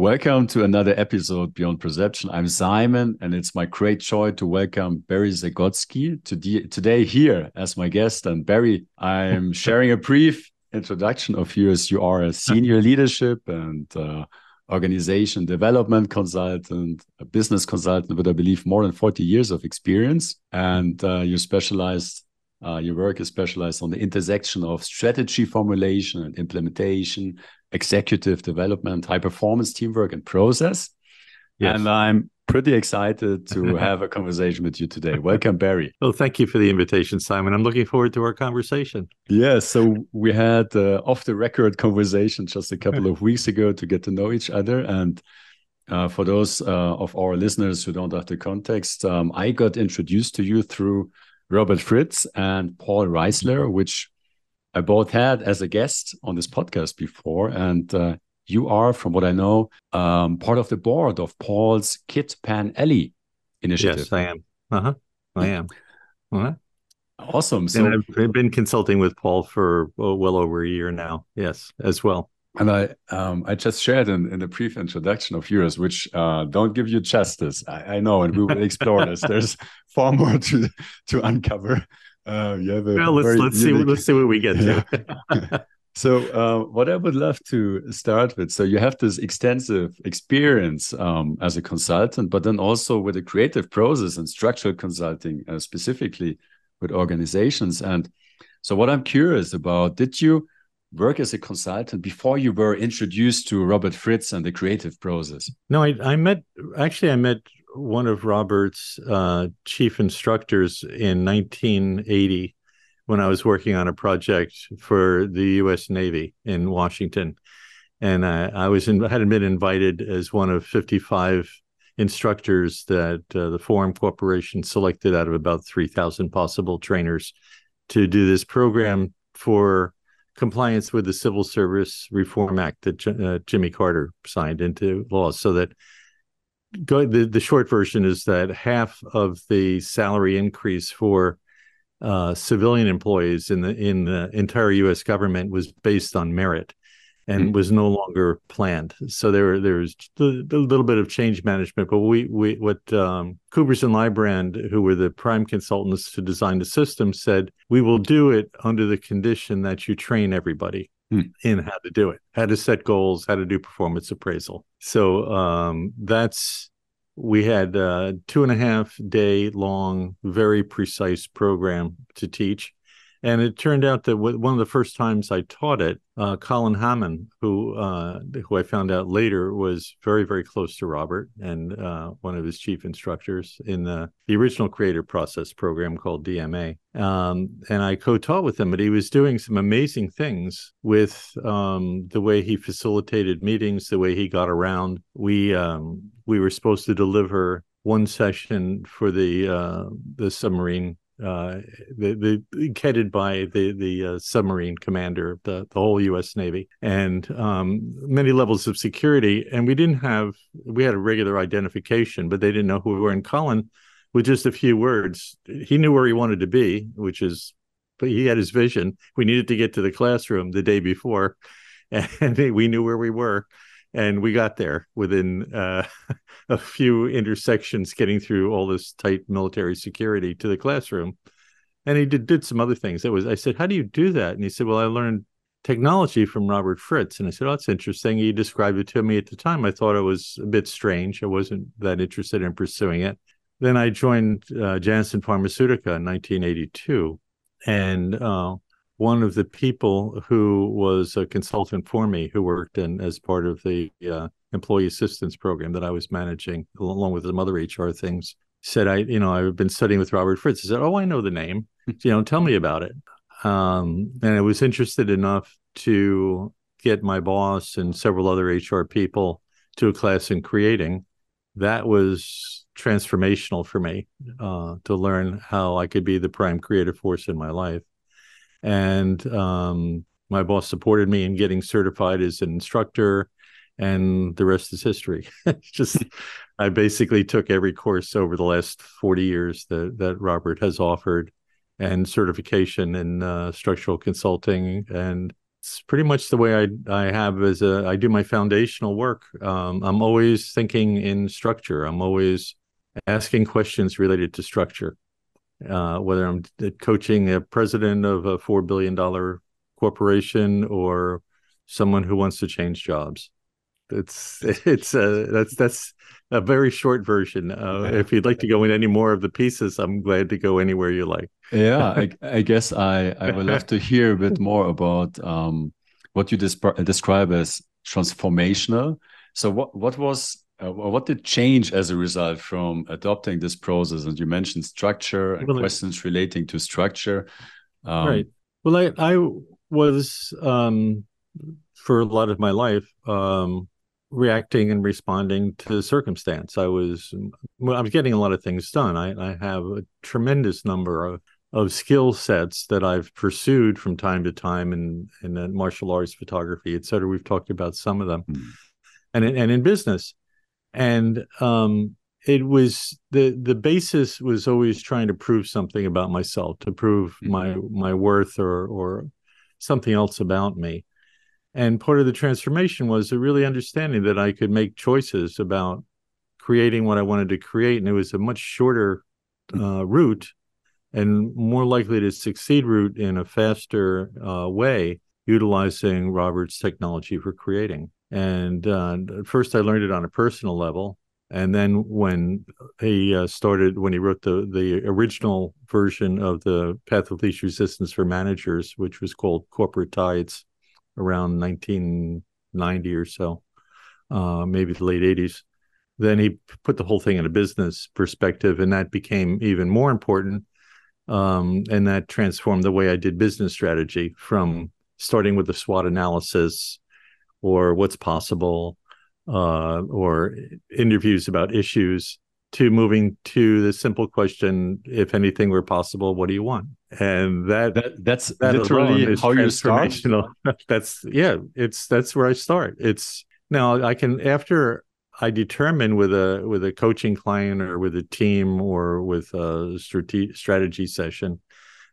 Welcome to another episode Beyond Perception. I'm Simon, and it's my great joy to welcome Barry Sagotsky to today here as my guest. And Barry, I'm sharing a brief introduction of you as you are a senior leadership and uh, organization development consultant, a business consultant with, I believe, more than 40 years of experience. And uh, you specialized, uh, your work is specialized on the intersection of strategy formulation and implementation, executive development, high performance teamwork, and process. Yes. And I'm pretty excited to have a conversation with you today. Welcome, Barry. Well, thank you for the invitation, Simon. I'm looking forward to our conversation. Yeah, so we had uh, off the record conversation just a couple of weeks ago to get to know each other. And uh, for those uh, of our listeners who don't have the context, um, I got introduced to you through Robert Fritz and Paul Reisler, which I both had as a guest on this podcast before, and uh, you are, from what I know, um, part of the board of Paul's Kid Pan Alley initiative. Yes, I am. Uh huh. I am. Uh-huh. Awesome. So and I've been consulting with Paul for oh, well over a year now. Yes, as well. And I, um, I just shared in, in the brief introduction of yours, which uh, don't give you justice. I, I know, and we will explore this. There's far more to to uncover. Uh, yeah, well, let's let's see let's see what we get to. So, uh, what I would love to start with. So, you have this extensive experience um, as a consultant, but then also with the creative process and structural consulting, uh, specifically with organizations. And so, what I'm curious about: Did you work as a consultant before you were introduced to Robert Fritz and the creative process? No, I, I met actually I met one of Robert's uh, chief instructors in 1980 when I was working on a project for the U.S. Navy in Washington, and I, I was in, had been invited as one of 55 instructors that uh, the Forum Corporation selected out of about 3,000 possible trainers to do this program for compliance with the Civil Service Reform Act that uh, Jimmy Carter signed into law, so that go, the, the short version is that half of the salary increase for uh, civilian employees in the in the entire U.S. government was based on merit and mm-hmm. was no longer planned. So there there was a little bit of change management, but we we what um, Coopers and Lybrand, who were the prime consultants to design the system, said we will do it under the condition that you train everybody hmm. in how to do it, how to set goals, how to do performance appraisal. So um, that's we had a two and a half day long, very precise program to teach. And it turned out that one of the first times I taught it, uh, Colin Hammond, who uh, who I found out later was very very close to Robert and uh, one of his chief instructors in the the original creative process program called DMA. Um, and I co-taught with him, but he was doing some amazing things with um, the way he facilitated meetings, the way he got around. We um, we were supposed to deliver one session for the uh, the submarine uh, the, the headed by the the uh, submarine commander of the, the whole U.S. Navy, and um, many levels of security. And we didn't have we had a regular identification, but they didn't know who we were. And Colin, with just a few words, he knew where he wanted to be, which is, but he had his vision. We needed to get to the classroom the day before, and we knew where we were and we got there within uh, a few intersections getting through all this tight military security to the classroom. And he did, did some other things. That was i said how do you do that? And he said well i learned technology from robert fritz. And i said oh that's interesting. He described it to me at the time. I thought it was a bit strange. I wasn't that interested in pursuing it. Then i joined uh, janssen pharmaceutica in 1982 and uh, one of the people who was a consultant for me who worked in as part of the uh, employee assistance program that I was managing along with some other HR things said I you know I've been studying with Robert Fritz. He said, "Oh, I know the name. you know, tell me about it." Um, and I was interested enough to get my boss and several other HR people to a class in creating. That was transformational for me uh, to learn how I could be the prime creative force in my life and um, my boss supported me in getting certified as an instructor and the rest is history just i basically took every course over the last 40 years that, that robert has offered and certification in uh, structural consulting and it's pretty much the way I I have as a I do my foundational work. Um, I'm always thinking in structure. I'm always asking questions related to structure. Uh, whether I'm coaching a president of a four billion dollar corporation or someone who wants to change jobs. It's it's uh, that's that's a very short version. Uh, if you'd like to go in any more of the pieces, I'm glad to go anywhere you like. yeah, I, I, guess I I would love to hear a bit more about um, what you describe as transformational. So what what was uh, what did change as a result from adopting this process? And you mentioned structure and well, questions relating to structure. Um, right. Well, I I was um, for a lot of my life um, reacting and responding to the circumstance. I was I was getting a lot of things done. I, I have a tremendous number of of skill sets that I've pursued from time to time in in martial arts, photography, et cetera. We've talked about some of them, mm. and and in business, and um, it was the the basis was always trying to prove something about myself, to prove mm. my my worth or or something else about me. And part of the transformation was a really understanding that I could make choices about creating what I wanted to create. And it was a much shorter uh, route and more likely to succeed route in a faster uh, way, utilizing Robert's technology for creating. And uh, first, I learned it on a personal level. And then when he uh, started, when he wrote the the original version of the Path of Least Resistance for Managers, which was called Corporate Tides, around 1990 or so, uh, maybe the late 80s. Then he put the whole thing in a business perspective, and that became even more important. Um, and that transformed the way I did business strategy from starting with the SWOT analysis or what's possible uh, or interviews about issues to moving to the simple question if anything were possible what do you want? And that, that that's that literally how you start. that's yeah it's that's where i start. It's now i can after i determine with a with a coaching client or with a team or with a strategy strategy session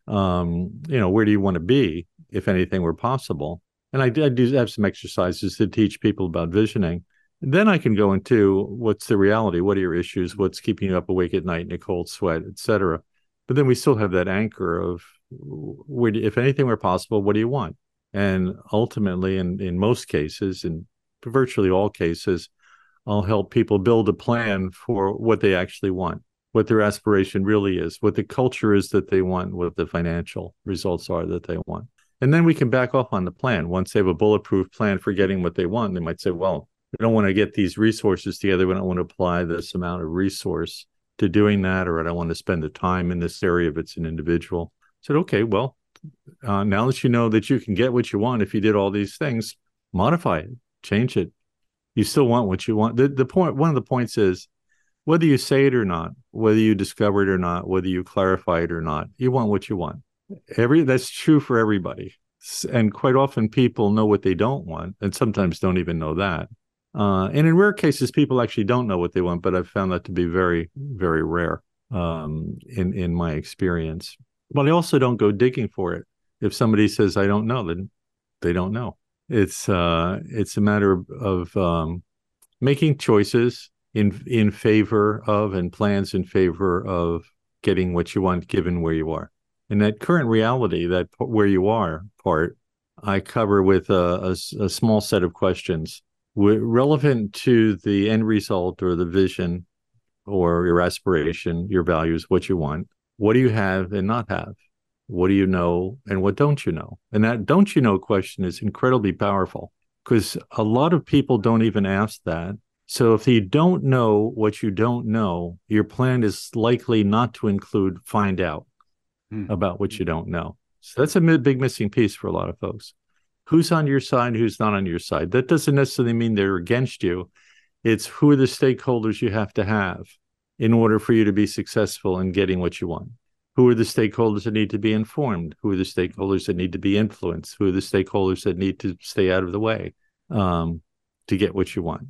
um you know where do you want to be if anything were possible and I, I do have some exercises to teach people about visioning then I can go into what's the reality, what are your issues, what's keeping you up awake at night in a cold sweat, etc. But then we still have that anchor of, if anything were possible, what do you want? And ultimately, in in most cases, in virtually all cases, I'll help people build a plan for what they actually want, what their aspiration really is, what the culture is that they want, what the financial results are that they want. And then we can back off on the plan. Once they have a bulletproof plan for getting what they want, they might say, well, we don't want to get these resources together. We don't want to apply this amount of resource to doing that, or I don't want to spend the time in this area if it's an individual. I said, okay, well, uh, now that you know that you can get what you want if you did all these things, modify it, change it. You still want what you want. The, the point, one of the points is whether you say it or not, whether you discover it or not, whether you clarify it or not, you want what you want. Every that's true for everybody. And quite often people know what they don't want, and sometimes don't even know that. Uh, and in rare cases, people actually don't know what they want, but I've found that to be very, very rare um, in in my experience. But I also don't go digging for it. If somebody says I don't know, then they don't know. It's uh, it's a matter of, um, making choices in in favor of and plans in favor of getting what you want, given where you are. And that current reality, that where you are part, I cover with a, a, a small set of questions relevant to the end result or the vision or your aspiration, your values, what you want. What do you have and not have? What do you know and what don't you know? And that don't you know question is incredibly powerful because a lot of people don't even ask that. So if you don't know what you don't know, your plan is likely not to include find out hmm. about what you don't know. So that's a big missing piece for a lot of folks who's on your side, who's not on your side. That doesn't necessarily mean they're against you. It's who are the stakeholders you have to have in order for you to be successful in getting what you want. Who are the stakeholders that need to be informed? Who are the stakeholders that need to be influenced? Who are the stakeholders that need to stay out of the way um, to get what you want?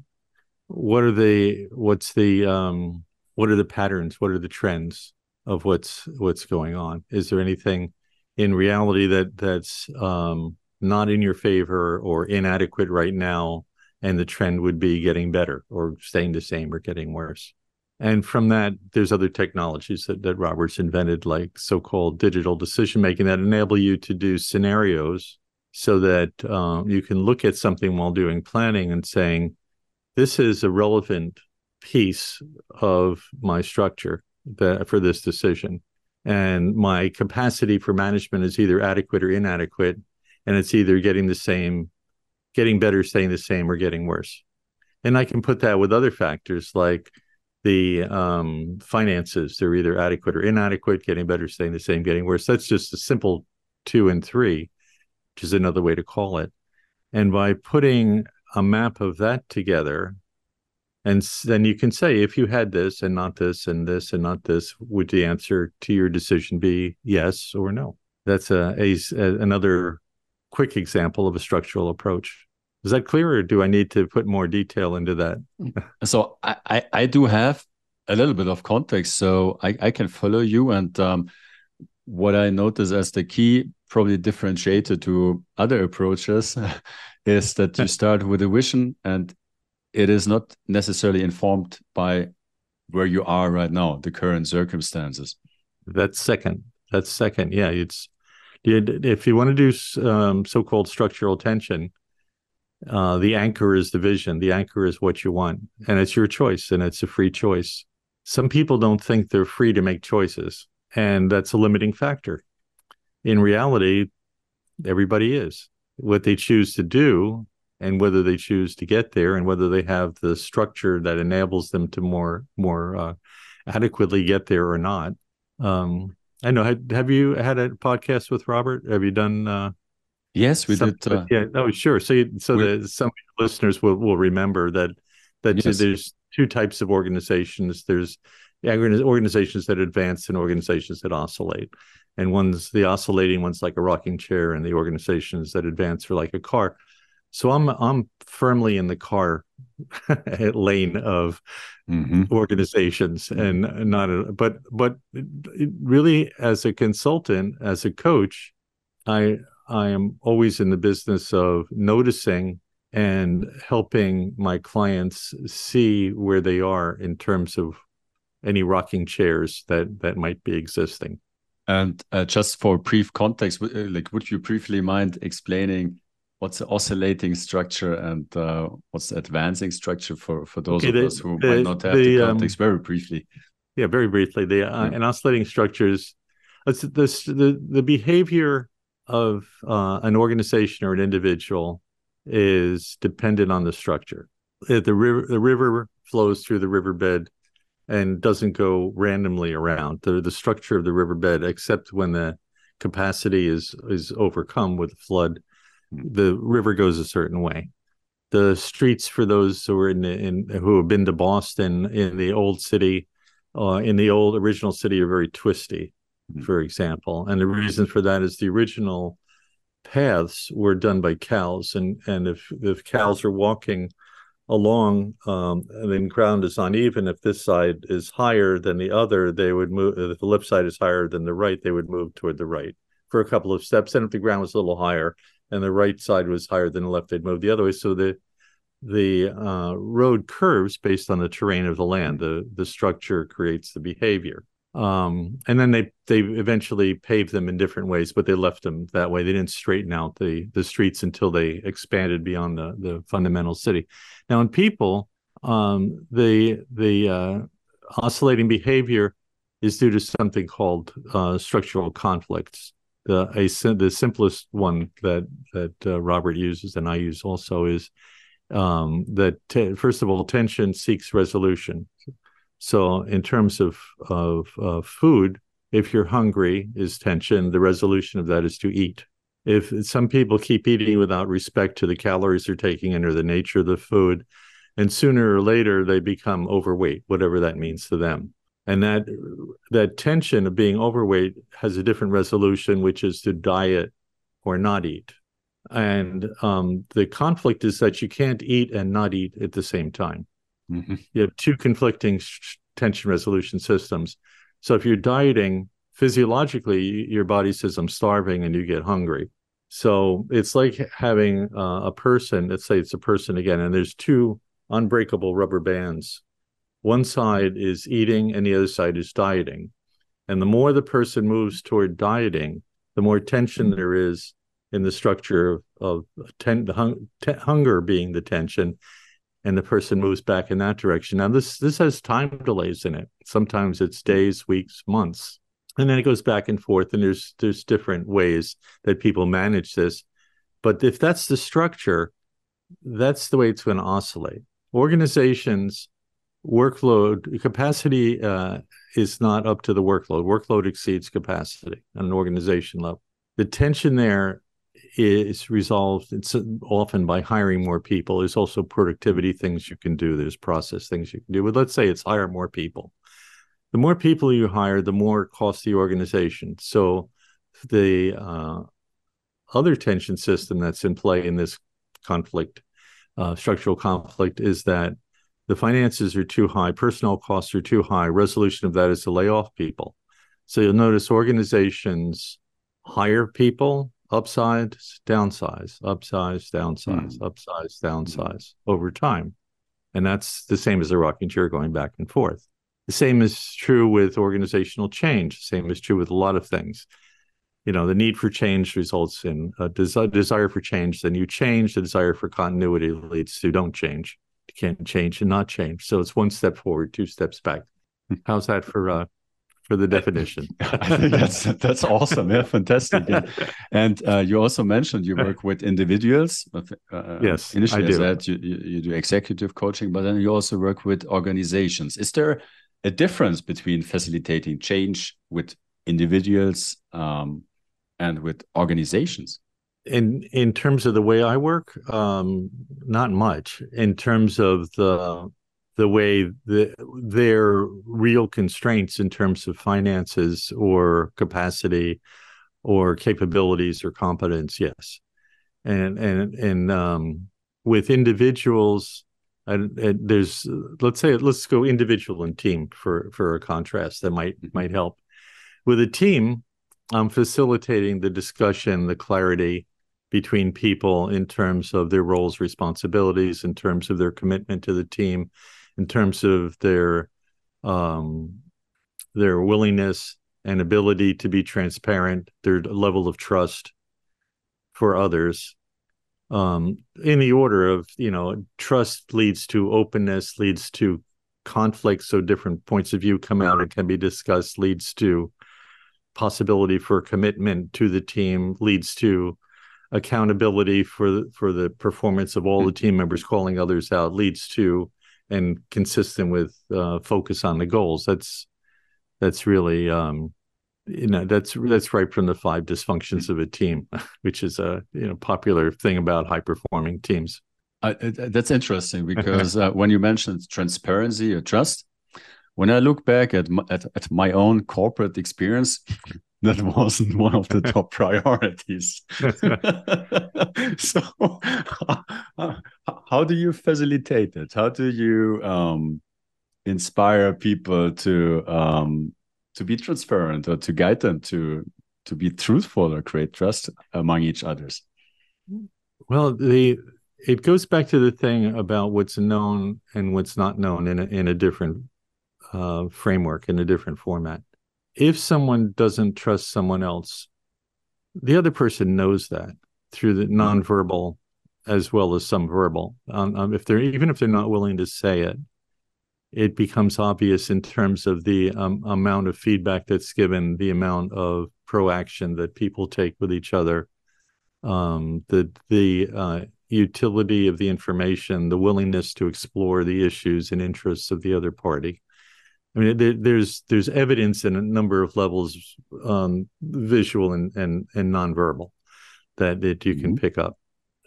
What are the what's the um, what are the patterns? What are the trends of what's what's going on? Is there anything in reality that that's um, not in your favor or inadequate right now and the trend would be getting better or staying the same or getting worse and from that there's other technologies that, that roberts invented like so-called digital decision making that enable you to do scenarios so that um, you can look at something while doing planning and saying this is a relevant piece of my structure for this decision. And my capacity for management is either adequate or inadequate and it's either getting the same getting better staying the same or getting worse. And i can put that with other factors like the um, finances. They're either adequate or inadequate getting better staying the same getting worse. That's just a simple two and three which is another way to call it. And by putting a map of that together and then you can say if you had this and not this and this and not this would the answer to your decision be yes or no that's a, a, another quick example of a structural approach is that clear, or do I need to put more detail into that? so I, I, I do have a little bit of context, so I, I can follow you. And um, what I notice as the key, probably differentiator to other approaches, is that you start with a vision, and it is not necessarily informed by where you are right now, the current circumstances. That's second. That's second. Yeah, it's if you want to do um, so-called structural tension uh, the anchor is the vision the anchor is what you want and it's your choice and it's a free choice some people don't think they're free to make choices and that's a limiting factor in reality everybody is what they choose to do and whether they choose to get there and whether they have the structure that enables them to more more uh, adequately get there or not um, i know have, have you had a podcast with robert have you done uh, Yes, we some, did. Uh, yeah, oh, sure. So, you, so the, some listeners will, will remember that that yes. there's two types of organizations. There's organizations that advance and organizations that oscillate. And one's the oscillating one's like a rocking chair, and the organizations that advance are like a car. So I'm I'm firmly in the car lane of mm-hmm. organizations, and not a, but but really as a consultant, as a coach, I I am always in the business of noticing and helping my clients see where they are in terms of any rocking chairs that that might be existing. And uh, just for brief context, uh, like would you briefly mind explaining what's the oscillating structure and uh, what's the advancing structure for for those okay, of the, us who the, might not have the, the um, context um, very briefly? Yeah, very briefly. The uh, yeah. an oscillating structures. It's this the the behavior of uh, an organization or an individual is dependent on the structure. If the river the river flows through the riverbed and doesn't go randomly around. The the structure of the riverbed, except when the capacity is is overcome with a flood, the river goes a certain way. The streets for those who are in, in who have been to Boston in the old city, uh, in the old original city, are very twisty Mm-hmm. for example. And the reason for that is the original paths were done by cows, and and if if cows are walking along um, and the ground is uneven, if this side is higher than the other, they would move. If the left side is higher than the right, they would move toward the right for a couple of steps. And if the ground was a little higher and the right side was higher than the left, they'd move the other way. So the the uh, road curves based on the terrain of the land. The the structure creates the behavior. Um, and then they they eventually paved them in different ways, but they left them that way. They didn't straighten out the the streets until they expanded beyond the the fundamental city. Now, in people, um, the the uh, oscillating behavior is due to something called uh, structural conflicts. The a the simplest one that that uh, Robert uses and I use also is um, that first of all, tension seeks resolution. So, in terms of of uh, food, if you're hungry, is tension. The resolution of that is to eat. If some people keep eating without respect to the calories they're taking in or the nature of the food, and sooner or later they become overweight, whatever that means to them. And that that tension of being overweight has a different resolution, which is to diet or not eat. And um, the conflict is that you can't eat and not eat at the same time. Mm-hmm. You have two conflicting tension resolution systems. So if you're dieting, physiologically, your body says, I'm starving, and you get hungry. So it's like having uh, a person, let's say it's a person again, and there's two unbreakable rubber bands. One side is eating and the other side is dieting. And the more the person moves toward dieting, the more tension mm-hmm. there is in the structure of, of ten, the hung, hunger being the tension, and the person moves back in that direction. Now this this has time delays in it. Sometimes it's mm-hmm. days, weeks, months, and then it goes back and forth. And there's there's different ways that people manage this. But if that's the structure, that's the way it's going to oscillate. Organizations workload capacity uh, is not up to the workload. Workload exceeds capacity on an organization level. The tension there is resolved it's often by hiring more people. There's also productivity things you can do. There's process things you can do. But let's say it's hire more people. The more people you hire, the more it costs the organization. So the uh, other tension system that's in play in this conflict, uh, structural conflict, is that the finances are too high, personnel costs are too high. Resolution of that is to lay off people. So you'll notice organizations hire people, upsize, downsize, upsize, downsize, mm. upsize, downsize mm. over time. And that's the same as a rocking chair going back and forth. The same is true with organizational change. The same is true with a lot of things. You know, the need for change results in a des- desire for change. Then you change. The desire for continuity leads to don't change can't change and not change. So it's one step forward, two steps back. How's that for uh, for the definition? I think that's that's awesome. Yeah, fantastic. Yeah. And uh, you also mentioned you work with individuals. Uh, yes, initially I do. You, you, you do executive coaching, but then you also work with organizations. Is there a difference between facilitating change with individuals um, and with organizations? In in terms of the way I work, um, not much. In terms of the the way the their real constraints in terms of finances or capacity or capabilities or competence, yes. And and and um, with individuals, and, and, there's let's say let's go individual and team for for a contrast that might mm-hmm. might help. With a team, I'm facilitating the discussion, the clarity, between people in terms of their roles, responsibilities, in terms of their commitment to the team, in terms of their um, their willingness and ability to be transparent, their level of trust for others. Um, in the order of, you know, trust leads to openness, leads to conflict. So different points of view come out and can be discussed, leads to possibility for commitment to the team, leads to accountability for the, for the performance of all the mm-hmm. team members calling others out leads to and consistent with uh, focus on the goals. That's that's really um, you know that's that's right from the five dysfunctions of a team which is a you know popular thing about high performing teams uh, that's interesting because uh, when you mentioned transparency or trust when i look back at my, at, at my own corporate experience that wasn't one of the top priorities. so, how do you facilitate it? How do you um, inspire people to um, to be transparent or to guide them to to be truthful or create trust among each others? Well, the it goes back to the thing about what's known and what's not known in a, in a different uh, framework in a different format if someone doesn't trust someone else, the other person knows that through the mm-hmm. nonverbal as well as some verbal. Um, um, if they're even if they're not willing to say it, it becomes obvious in terms of the um, amount of feedback that's given, the amount of proaction that people take with each other, um, the the uh, utility of the information, the willingness to explore the issues and interests of the other party. I mean, there, there's there's evidence in a number of levels, um, visual and and and nonverbal, that that you can mm-hmm. pick up.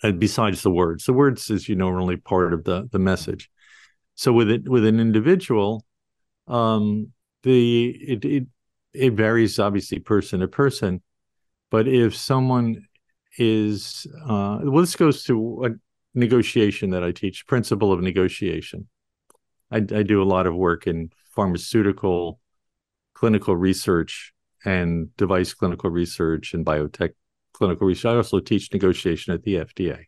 And besides the words, the words, as you know, are only part of the the message. So with it with an individual, um, the it, it it varies obviously person to person, but if someone is uh, well, this goes to a negotiation that I teach, principle of negotiation. I, I do a lot of work in pharmaceutical clinical research and device clinical research and biotech clinical research. I also teach negotiation at the FDA.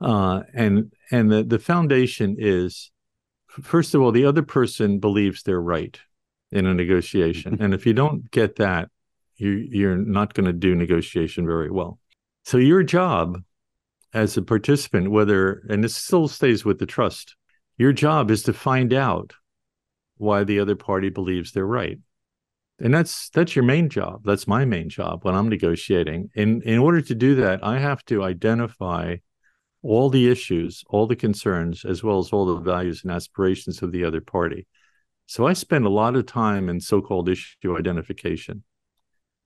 Uh, and and the, the foundation is first of all, the other person believes they're right in a negotiation. and if you don't get that, you you're not going to do negotiation very well. So your job as a participant, whether and this still stays with the trust, your job is to find out why the other party believes they're right. And that's that's your main job. That's my main job when i'm negotiating. In in order to do that i have to identify all the issues all the concerns as well as all the values and aspirations of the other party. So i spend a lot of time in so-called issue identification.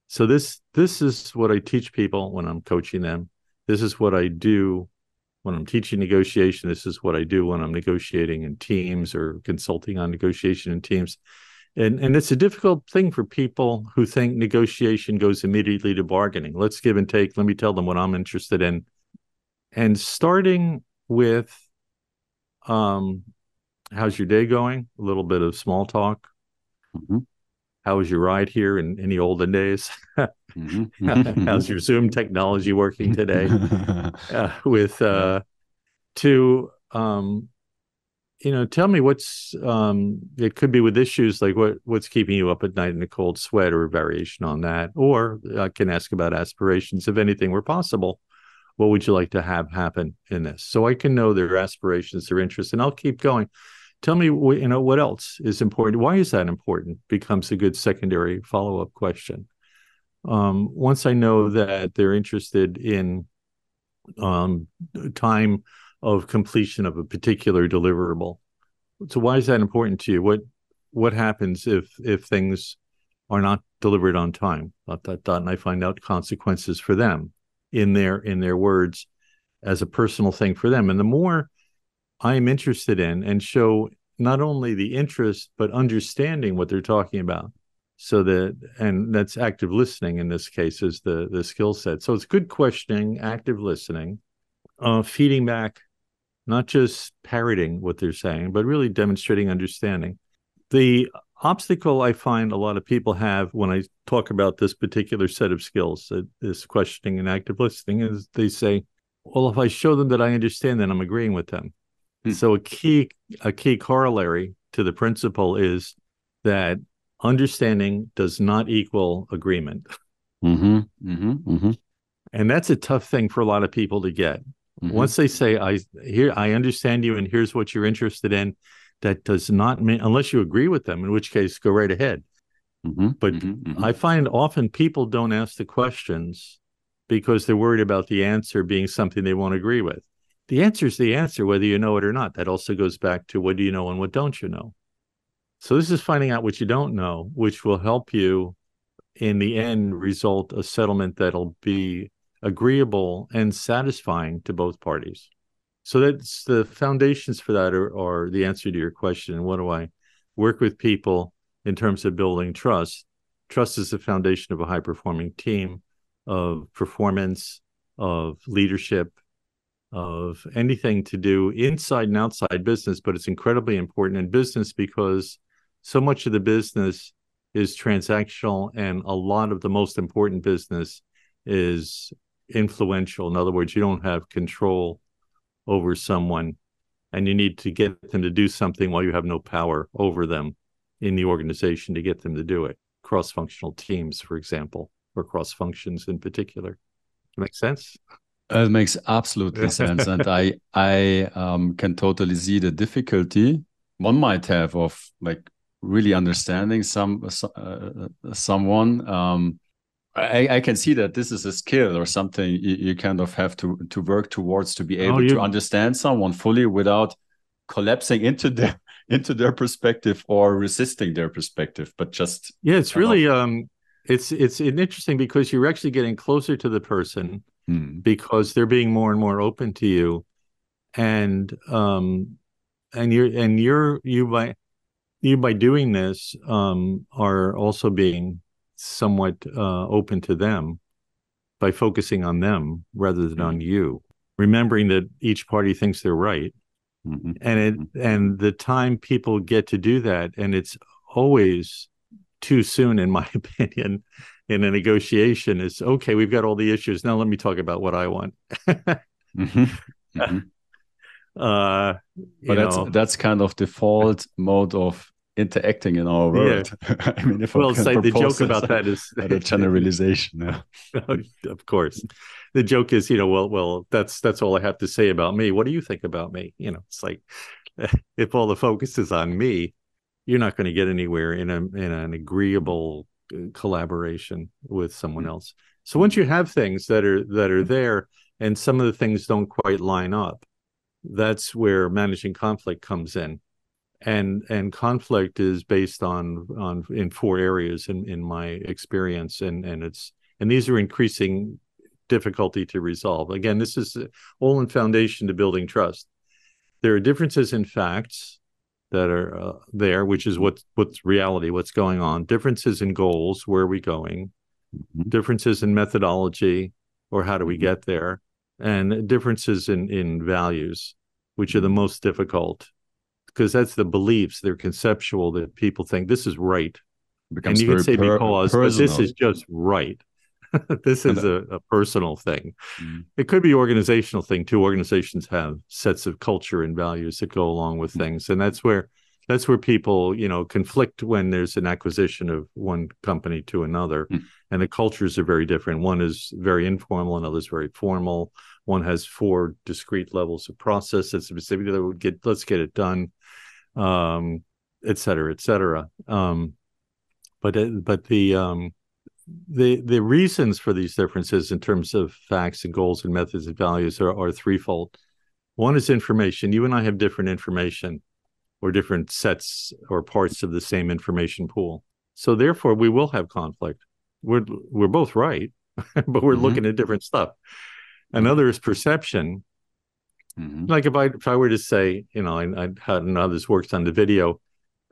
So this this is what i teach people when i'm coaching them. This is what i do when i'm teaching negotiation this is what i do when i'm negotiating in teams or consulting on negotiation in teams. And and it's a difficult thing for people who think negotiation goes immediately to bargaining. Let's give and take. Let me tell them what i'm interested in. And starting with um how's your day going? A little bit of small talk. Mm-hmm. How was your ride here in, in the olden days mm-hmm. how's your zoom technology working today uh, with uh to um you know, tell me what's um it could be with issues like what what's keeping you up at night in a cold sweat or a variation on that. Or I can ask about aspirations if anything were possible. What would you like to have happen in this? So I can know their aspirations, their interests, and I'll keep going. Tell me, you know, what else is important? Why is that important? Becomes a good secondary follow up question. Um, once I know that they're interested in um, time of completion of a particular deliverable. So why is that important to you? What what happens if if things are not delivered on time? Dot dot dot, and I find out consequences for them in their in their words as a personal thing for them. And the more I'm interested in and show not only the interest but understanding what they're talking about so that and that's active listening in this case is the the skill set so it's good questioning active listening uh, feeding back not just parroting what they're saying, but really demonstrating understanding. The obstacle I find a lot of people have when I talk about this particular set of skills, uh, this questioning and active listening, is they say, "Well, if I show them that I understand, then I'm agreeing with them." Hmm. So a key a key corollary to the principle is that understanding does not equal agreement. Mm-hmm, mm-hmm, mm-hmm. And that's a tough thing for a lot of people to get. Mm-hmm. Once they say, "I here, I understand you, and here's what you're interested in," that does not mean unless you agree with them, in which case, go right ahead. Mm-hmm. But mm-hmm. I find often people don't ask the questions because they're worried about the answer being something they won't agree with. The answer is the answer, whether you know it or not. That also goes back to what do you know and what don't you know. So this is finding out what you don't know, which will help you in the end result a settlement that'll be agreeable and satisfying to both parties. So that's the foundations for that are, are the answer to your question. What do I work with people in terms of building trust? Trust is the foundation of a high performing team, of performance, of leadership, of anything to do inside and outside business. But it's incredibly important in business because so much of the business is transactional, and a lot of the most important business is influential. In other words, you don't have control over someone and you need to get them to do something while you have no power over them in the organization to get them to do it. Cross functional teams, for example, or cross functions in particular. Make sense? It makes absolutely sense, and I I um, can totally see the difficulty one might have of like really understanding some uh, someone. Um, I, I, can see that this is a skill or something you, you, kind of have to to work towards to be oh, able oh, to understand someone fully without collapsing into their into their perspective or resisting their perspective, but just yeah, it's really of... um, it's it's interesting because you're actually getting closer to the person hmm. because they're being more and more open to you, and um, and you're and you're you by you by doing this um are also being somewhat uh, open to them by focusing on them rather than mm-hmm. on you remembering that each party thinks they're right mm-hmm. and it mm-hmm. and the time people get to do that and it's always too soon in my opinion in a negotiation is okay we've got all the issues now let me talk about what i want mm-hmm. Mm-hmm. Uh, but that's know. that's kind of default mode of interacting in our world. Yeah. I mean, if well, say the joke about that is a generalization. Yeah. of course, the joke is, you know, well, well, that's that's all I have to say about me. What do you think about me? You know, it's like if all the focus is on me, you're not going to get anywhere in a in an agreeable collaboration with someone mm-hmm. else. So once you have things that are that are there, and some of the things don't quite line up, that's where managing conflict comes in. And and conflict is based on on in four areas in in my experience. And and it's and these are increasing difficulty to resolve. Again this is all in foundation to building trust. There are differences in facts that are uh, there which is what what's reality what's going on differences in goals where are we going mm-hmm. differences in methodology or how do we mm-hmm. get there and differences in in values which are the most difficult because that's the beliefs they're conceptual that people think this is right and you can say per- because personal. but this is just right this is a, a, personal thing. Mm. it could be organizational thing too. Organizations have sets of culture and values that go along with mm. things. And that's where that's where people you know conflict when there's an acquisition of one company to another. Mm. and the cultures are very different. One is very informal another is very formal. One has four discrete levels of process that's specifically that would get let's get it done um et cetera et cetera. Um but uh, but the um the the reasons for these differences in terms of facts and goals and methods and values are, are threefold one is information you and i have different information or different sets or parts of the same information pool so therefore we will have conflict we're we're both right but we're mm-hmm. looking at different stuff Another is perception. Mm-hmm. Like if I if I were to say, you know, I, I had others works on the video.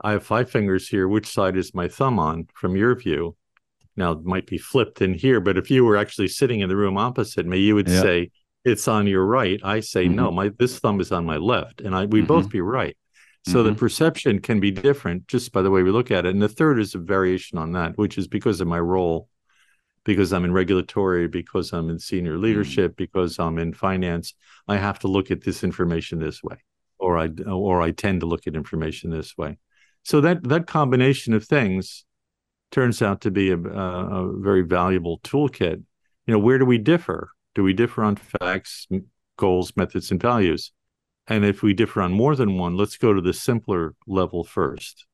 I have five fingers here. Which side is my thumb on from your view? Now it might be flipped in here, but if you were actually sitting in the room opposite me, you would yeah. say it's on your right. I say mm-hmm. no, my this thumb is on my left, and I we mm-hmm. both be right. So the mm-hmm. perception can be different just by the way we look at it. And the third is a variation on that, which is because of my role because I'm in regulatory, because I'm in senior mm. leadership, because I'm in finance, I have to look at this information this way, or I or I tend to look at information this way. So that that combination of things turns out to be a, a, a very valuable toolkit. You know, where do we differ? Do we differ on facts, goals, methods, and values? And if we differ on more than one, let's go to the simpler level first,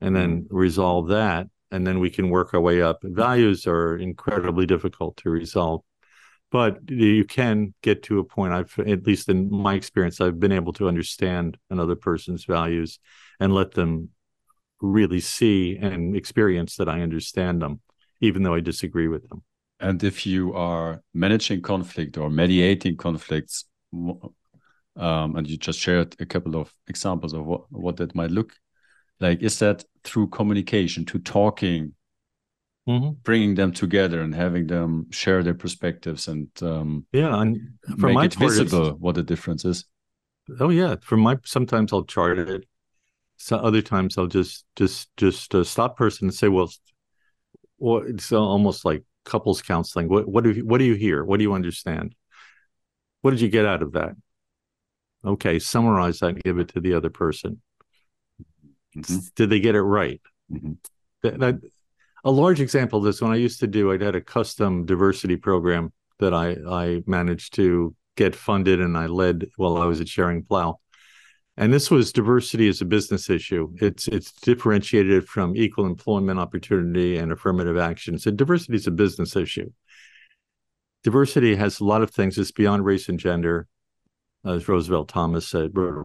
and then mm. resolve that and then we can work our way up. Values are incredibly difficult to resolve, but you can get to a point. I've, at least in my experience, I've been able to understand another person's values and let them really see and experience that I understand them, even though I disagree with them. And if you are managing conflict or mediating conflicts, um, and you just shared a couple of examples of what, what that might look like is that through communication to talking mm-hmm. bringing them together and having them share their perspectives and um, yeah and from make it visible what the difference is oh yeah from my sometimes i'll chart it so other times i'll just just just uh, stop person and say well well it's almost like couples counseling what what do you what do you hear what do you understand what did you get out of that okay summarize that and give it to the other person Mm-hmm. Did they get it right? Mm-hmm. That, that, a large example of this when I used to do, I had a custom diversity program that I I managed to get funded and I led while I was at Schering-Plough. And this was diversity as a business issue. It's it's differentiated from equal employment opportunity and affirmative action. So diversity is a business issue. Diversity has a lot of things. It's beyond race and gender, as Roosevelt Thomas said, wrote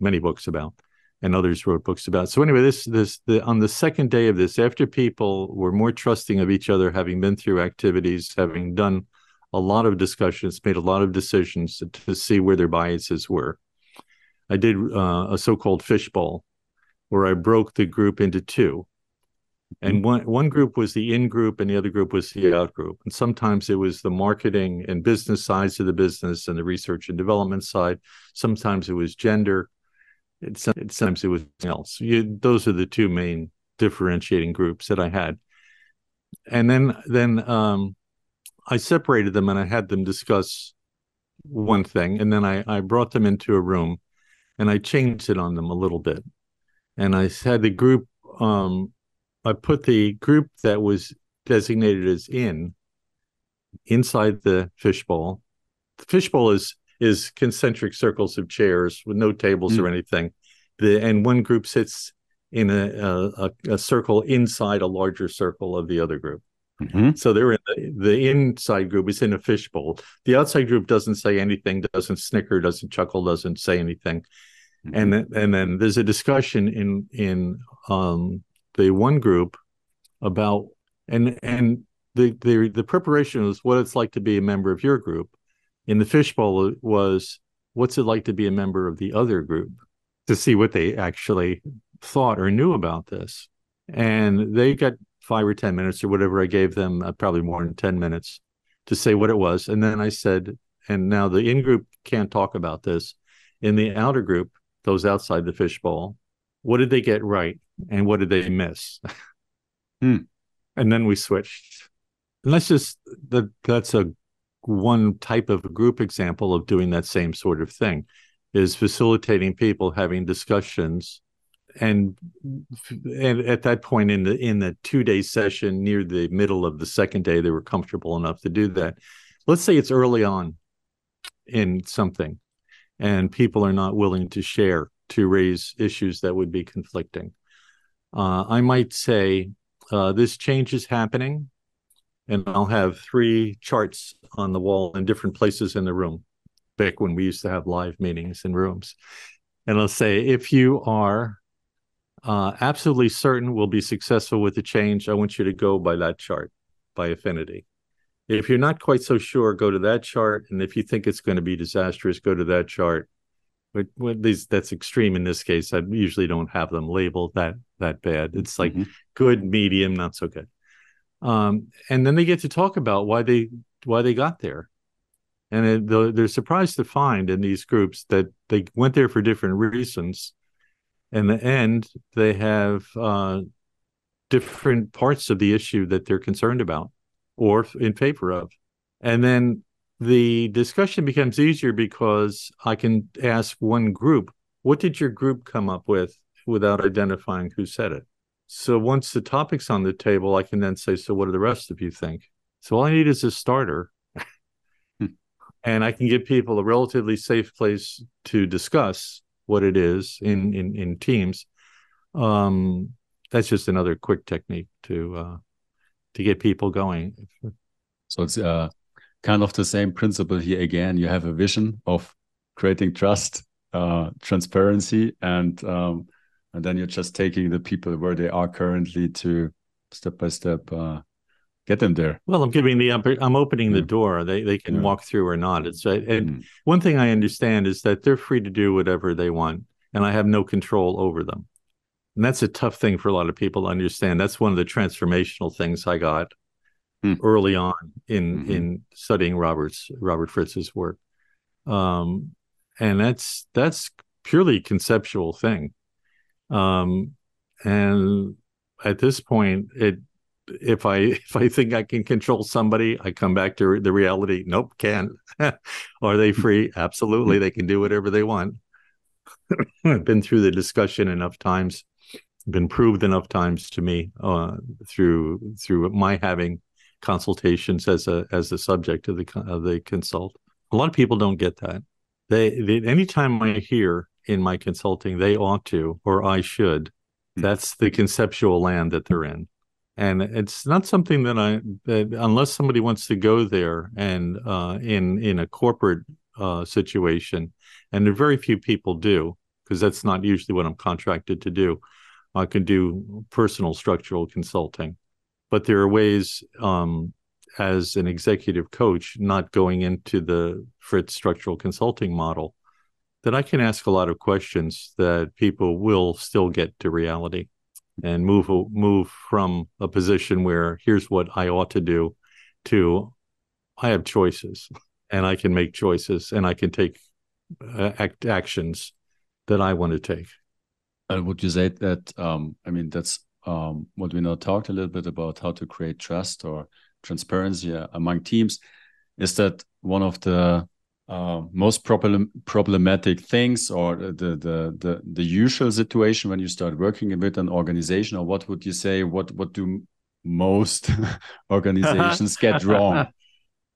many books about and others wrote books about. So anyway, this this the on the second day of this, after people were more trusting of each other, having been through activities, having done a lot of discussions, made a lot of decisions to, to see where their biases were. I did uh, a so-called fishbowl, where I broke the group into two, and mm-hmm. one one group was the in group, and the other group was the out group. And sometimes it was the marketing and business sides of the business and the research and development side. Sometimes it was gender it's, it sometimes it was else. You, those are the two main differentiating groups that I had. and then then um, I separated them and I had them discuss one thing, and then I I brought them into a room, and I changed it on them a little bit, and I had the group. Um, I put the group that was designated as in inside the fishbowl. The fishbowl is is concentric circles of chairs with no tables mm. or anything. The and one group sits in a, a, a circle inside a larger circle of the other group. Mm-hmm. So they're in the, the inside group is in a fishbowl. The outside group doesn't say anything, doesn't snicker, doesn't chuckle, doesn't say anything. Mm-hmm. And then, and then there's a discussion in in um, the one group about and and the the the preparation was what it's like to be a member of your group. In the fishbowl was what's it like to be a member of the other group to see what they actually thought or knew about this. And they got five or 10 minutes or whatever I gave them, uh, probably more than 10 minutes to say what it was. And then I said, and now the in group can't talk about this. In the outer group, those outside the fishbowl, what did they get right and what did they miss? hmm. And then we switched. And that's just that that's a one type of group example of doing that same sort of thing is facilitating people having discussions and and at that point in the in the two day session near the middle of the second day they were comfortable enough to do that. Let's say it's early on in something and people are not willing to share to raise issues that would be conflicting. Uh, i might say uh, this change is happening and i'll have three charts on the wall in different places in the room. Back when we used to have live meetings in rooms. And i'll say if you are uh, absolutely certain will be successful with the change, I want you to go by that chart, by affinity. If you're not quite so sure, go to that chart. And if you think it's going to be disastrous, go to that chart. But these that's extreme in this case. I usually don't have them labeled that that bad. It's like mm-hmm. good, medium, not so good. Um, and then they get to talk about why they why they got there, and they're surprised to find in these groups that they went there for different reasons, in the end, they have uh, different parts of the issue that they're concerned about or in favor of. And then the discussion becomes easier because I can ask one group, what did your group come up with without identifying who said it? So once the topic's on the table, I can then say, so what do the rest of you think? So all I need is a starter. Hmm. and I can give people a relatively safe place to discuss what it is in in, in teams. Um, that's just another quick technique to uh, to get people going. So it's uh, kind of the same principle here again. You have a vision of creating trust, uh, transparency, and um, and then you're just taking the people where they are currently to step by step uh, get them there. Well, I'm giving the I'm opening the door. They they can yeah. walk through or not. It's and mm. one thing I understand is that they're free to do whatever they want, and I have no control over them. And that's a tough thing for a lot of people to understand. That's one of the transformational things I got mm. early on in mm-hmm. in studying Robert's Robert Fritz's work. Um, and that's that's purely conceptual thing. Um, and at this point, it if I if I think I can control somebody, I come back to the reality. Nope, can't. Are they free? Absolutely, they can do whatever they want. I've been through the discussion enough times, been proved enough times to me uh, through through my having consultations as a as a subject of the of the consult. A lot of people don't get that. They, they anytime I hear in my consulting they ought to or I should, hmm. that's the conceptual land that they're in and it's not something that I that unless somebody wants to go there and uh, in in a corporate uh, situation, and very few people do because that's not usually what I'm contracted to do. I can do personal structural consulting, but there are ways um, as an executive coach, not going into the Fritz structural consulting model, that I can ask a lot of questions that people will still get to reality and move move from a position where here's what I ought to do to I have choices and I can make choices and I can take uh, act, actions that I want to take. And would you say that um, I mean that's um, what we now talked a little bit about how to create trust or transparency among teams is that one of the uh, most problem problematic things or the, the the the usual situation when you start working with an organization or what would you say what what do most organizations get wrong?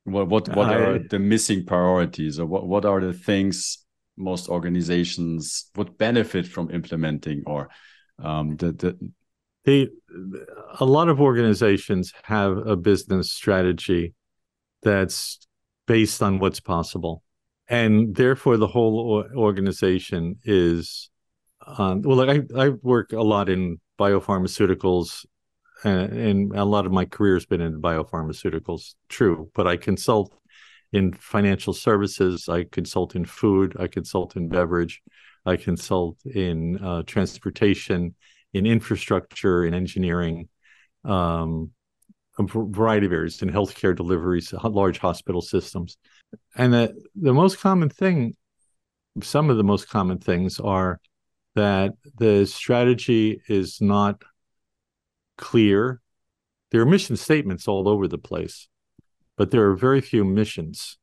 What what what are the missing priorities or what what are the things most organizations would benefit from implementing or um, the, the the a lot of organizations have a business strategy that's based on what's possible. And therefore the whole organization is um, well I, I work a lot in biopharmaceuticals and, and a lot of my career has been in biopharmaceuticals. True but i consult in financial services i consult in food i consult in beverage i consult in uh, transportation in infrastructure in engineering um, a variety of areas in healthcare deliveries, large hospital systems. And the, the most common thing, some of the most common things are that the strategy is not clear. There are mission statements all over the place, but there are very few missions.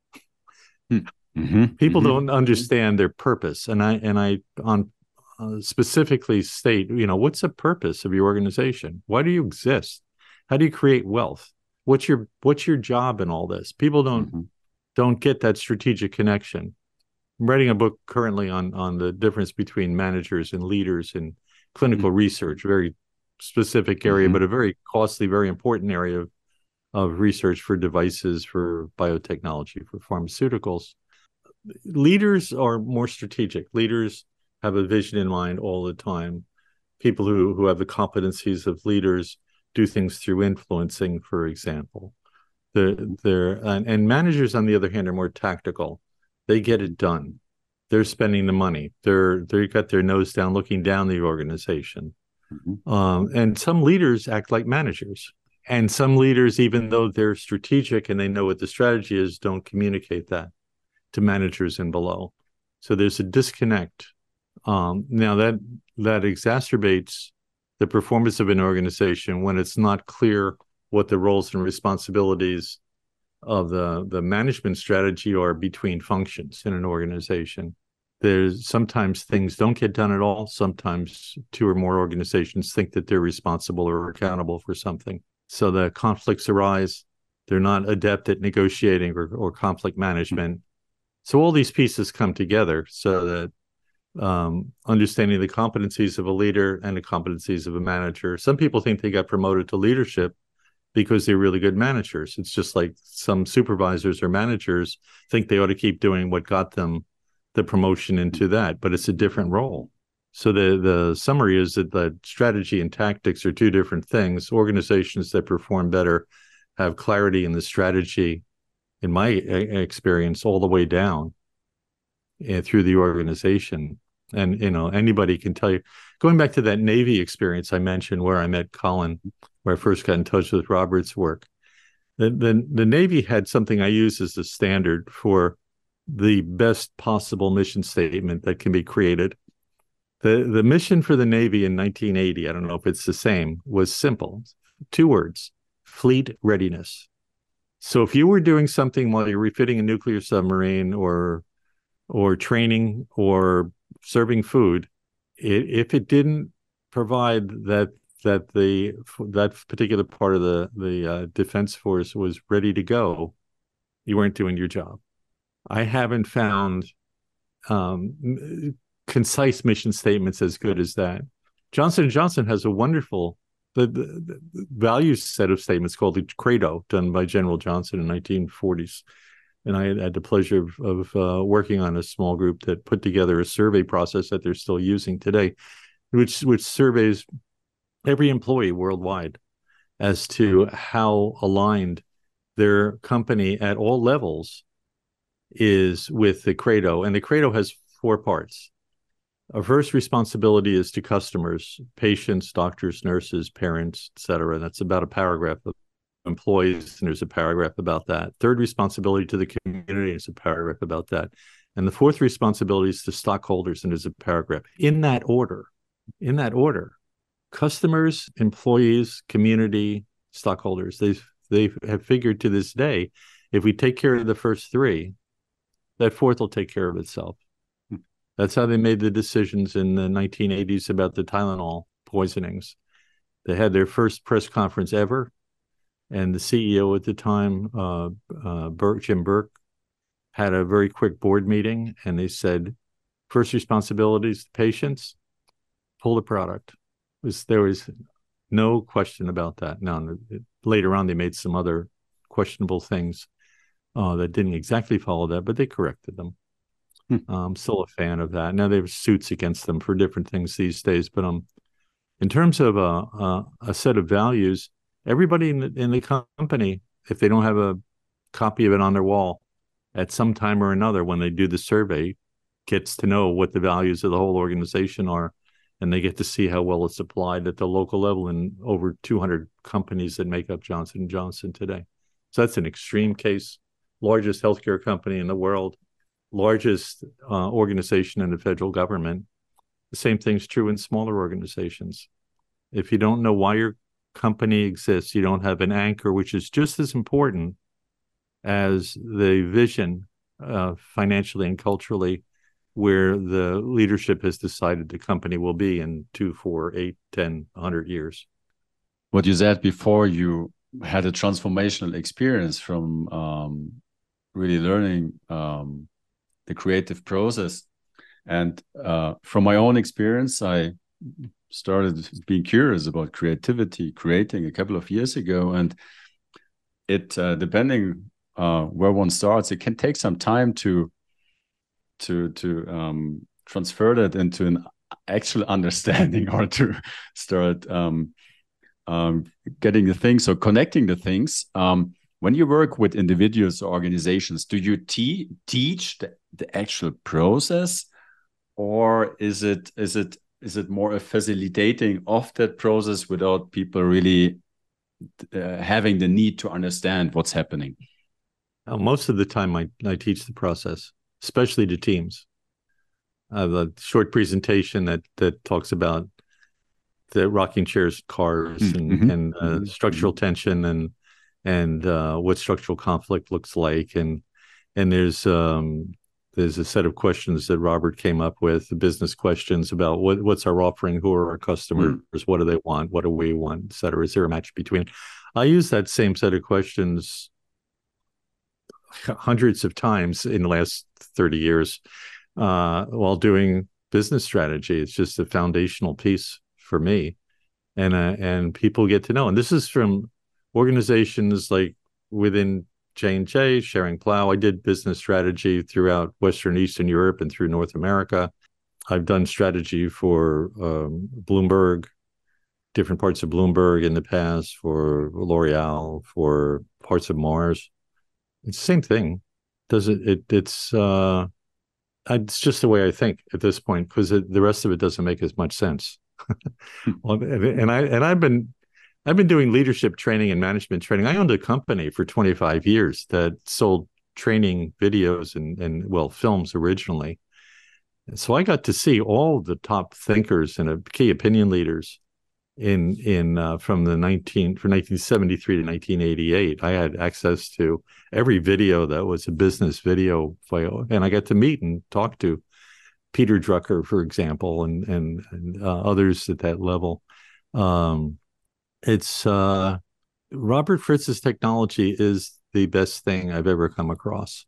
Hmm. Mm-hmm. People mm-hmm. don't understand their purpose, and I and I on uh, specifically state, you know, what's the purpose of your organization? Why do you exist? How do you create wealth? What's your what's your job in all this? People don't mm-hmm. don't get that strategic connection. I'm writing a book currently on on the difference between managers and leaders in clinical mm-hmm. research, very specific area, mm-hmm. but a very costly, very important area of, of research for devices, for biotechnology, for pharmaceuticals. Leaders are more strategic. Leaders have a vision in mind all the time. People who, who have the competencies of leaders do things through influencing, for example. They're, they're and, and managers, on the other hand, are more tactical. They get it done. They're spending the money. They're they've got their nose down, looking down the organization. Mm-hmm. Um, and some leaders act like managers. And some leaders, even though they're strategic and they know what the strategy is, don't communicate that to managers and below. So there's a disconnect. Um, now that that exacerbates the performance of an organization when it's not clear what the roles and responsibilities of the the management strategy are between functions in an organization. There's sometimes things don't get done at all. Sometimes two or more organizations think that they're responsible or accountable for something. So the conflicts arise. They're not adept at negotiating or, or conflict management. So all these pieces come together so that um, understanding the competencies of a leader and the competencies of a manager. Some people think they got promoted to leadership because they're really good managers. It's just like some supervisors or managers think they ought to keep doing what got them the promotion into that, but it's a different role. So the the summary is that the strategy and tactics are two different things. Organizations that perform better have clarity in the strategy, in my experience, all the way down uh, Eh, through the organization. And you know, anybody can tell you. Going back to that Navy experience I mentioned, where I met Colin, where I first got in touch with Robert's work, the the, the Navy had something I use as a standard for the best possible mission statement that can be created. The the mission for the Navy in 1980, I don't know if it's the same, was simple. Two words: fleet readiness. So if you were doing something while you're refitting a nuclear submarine or or training or serving food, it, if it didn't provide that that the that particular part of the the uh, defense force was ready to go, you weren't doing your job. I haven't found um, concise mission statements as good as that. Johnson Johnson has a wonderful the, the, the set of statements called the Credo, done by General Johnson in 1940s and I had the pleasure of, of uh, working on a small group that put together a survey process that they're still using today, which which surveys every employee worldwide as to how aligned their company at all levels is with the credo. And the credo has four parts. Our first responsibility is to customers patients doctors nurses parents etc that's about a paragraph of employees, and there's a paragraph about that. Third responsibility to the community is a paragraph about that. And the fourth responsibility is to stockholders, and there's a paragraph in that order. In that order. customers, employees, community, stockholders. They they have figured to this day, if we take care of the first three, that fourth will take care of itself. Hmm. That's how they made the decisions in the 1980s about the Tylenol poisonings. They had their first press conference ever, and the CEO at the time, uh, uh, Burke, Jim Burke, had a very quick board meeting, and they said, first responsibilities to patients, pull the product. Was there was no question about that. Now later on, they made some other questionable things uh, that didn't exactly follow that, but they corrected them. Hmm. I'm still a fan of that. Now there's suits against them for different things these days, but um, in terms of a, a, a set of values, everybody in the, in the company, if they don't have a copy of it on their wall, at some time or another, when they do the survey, gets to know what the values of the whole organization are, and they get to see how well it's applied at the local level in over 200 companies that make up Johnson Johnson today. So that's an extreme case, largest healthcare company in the world, largest uh, organization in the federal government. The same thing's true in smaller organizations. If you don't know why your company exists, you don't have an anchor, which is just as important as the vision uh, financially and culturally where the leadership has decided the company will be in two, four, eight, ten, hundred years. What you said before, you had a transformational experience from um, really learning um, the creative process. And uh, from my own experience, I started being curious about creativity, creating a couple of years ago. And it, uh, depending uh, where one starts, it can take some time to to to um, transfer that into an actual understanding or to start um, um, getting the things or connecting the things. Um, when you work with individuals or organizations, do you te teach the, the actual process, or is it is it is it more a facilitating of that process without people really uh, having the need to understand what's happening? most of the time, I, I teach the process, especially to teams. I have a short presentation that that talks about the rocking chairs, cars, mm, and, mm-hmm. and uh, mm-hmm. structural tension, and and uh, what structural conflict looks like, and and there's um, there's a set of questions that Robert came up with, the business questions about what, what's our offering, who are our customers, mm. what do they want, what do we want, et cetera. Is there a match between? I use that same set of questions hundreds of times in the last 30 years uh, while doing business strategy. It's just a foundational piece for me. And uh, and people get to know. And this is from organizations like within J&J, Schering-Plough. I did business strategy throughout Western Eastern Europe and through North America. I've done strategy for um, Bloomberg, different parts of Bloomberg in the past, for L'Oreal, for parts of Mars. It's the same thing. Does it? it it's uh, it's just the way I think at this point because the rest of it doesn't make as much sense. well, and I and I've been I've been doing leadership training and management training. I owned a company for 25 years that sold training videos and, and well, films originally. So I got to see all the top thinkers and key opinion leaders in in uh, from the 19 from 1973 to 1988. I had access to every video that was a business video file, and I got to meet and talk to Peter Drucker, for example, and and, and uh, others at that level. Um, it's uh, Robert Fritz's technology is the best thing I've ever come across,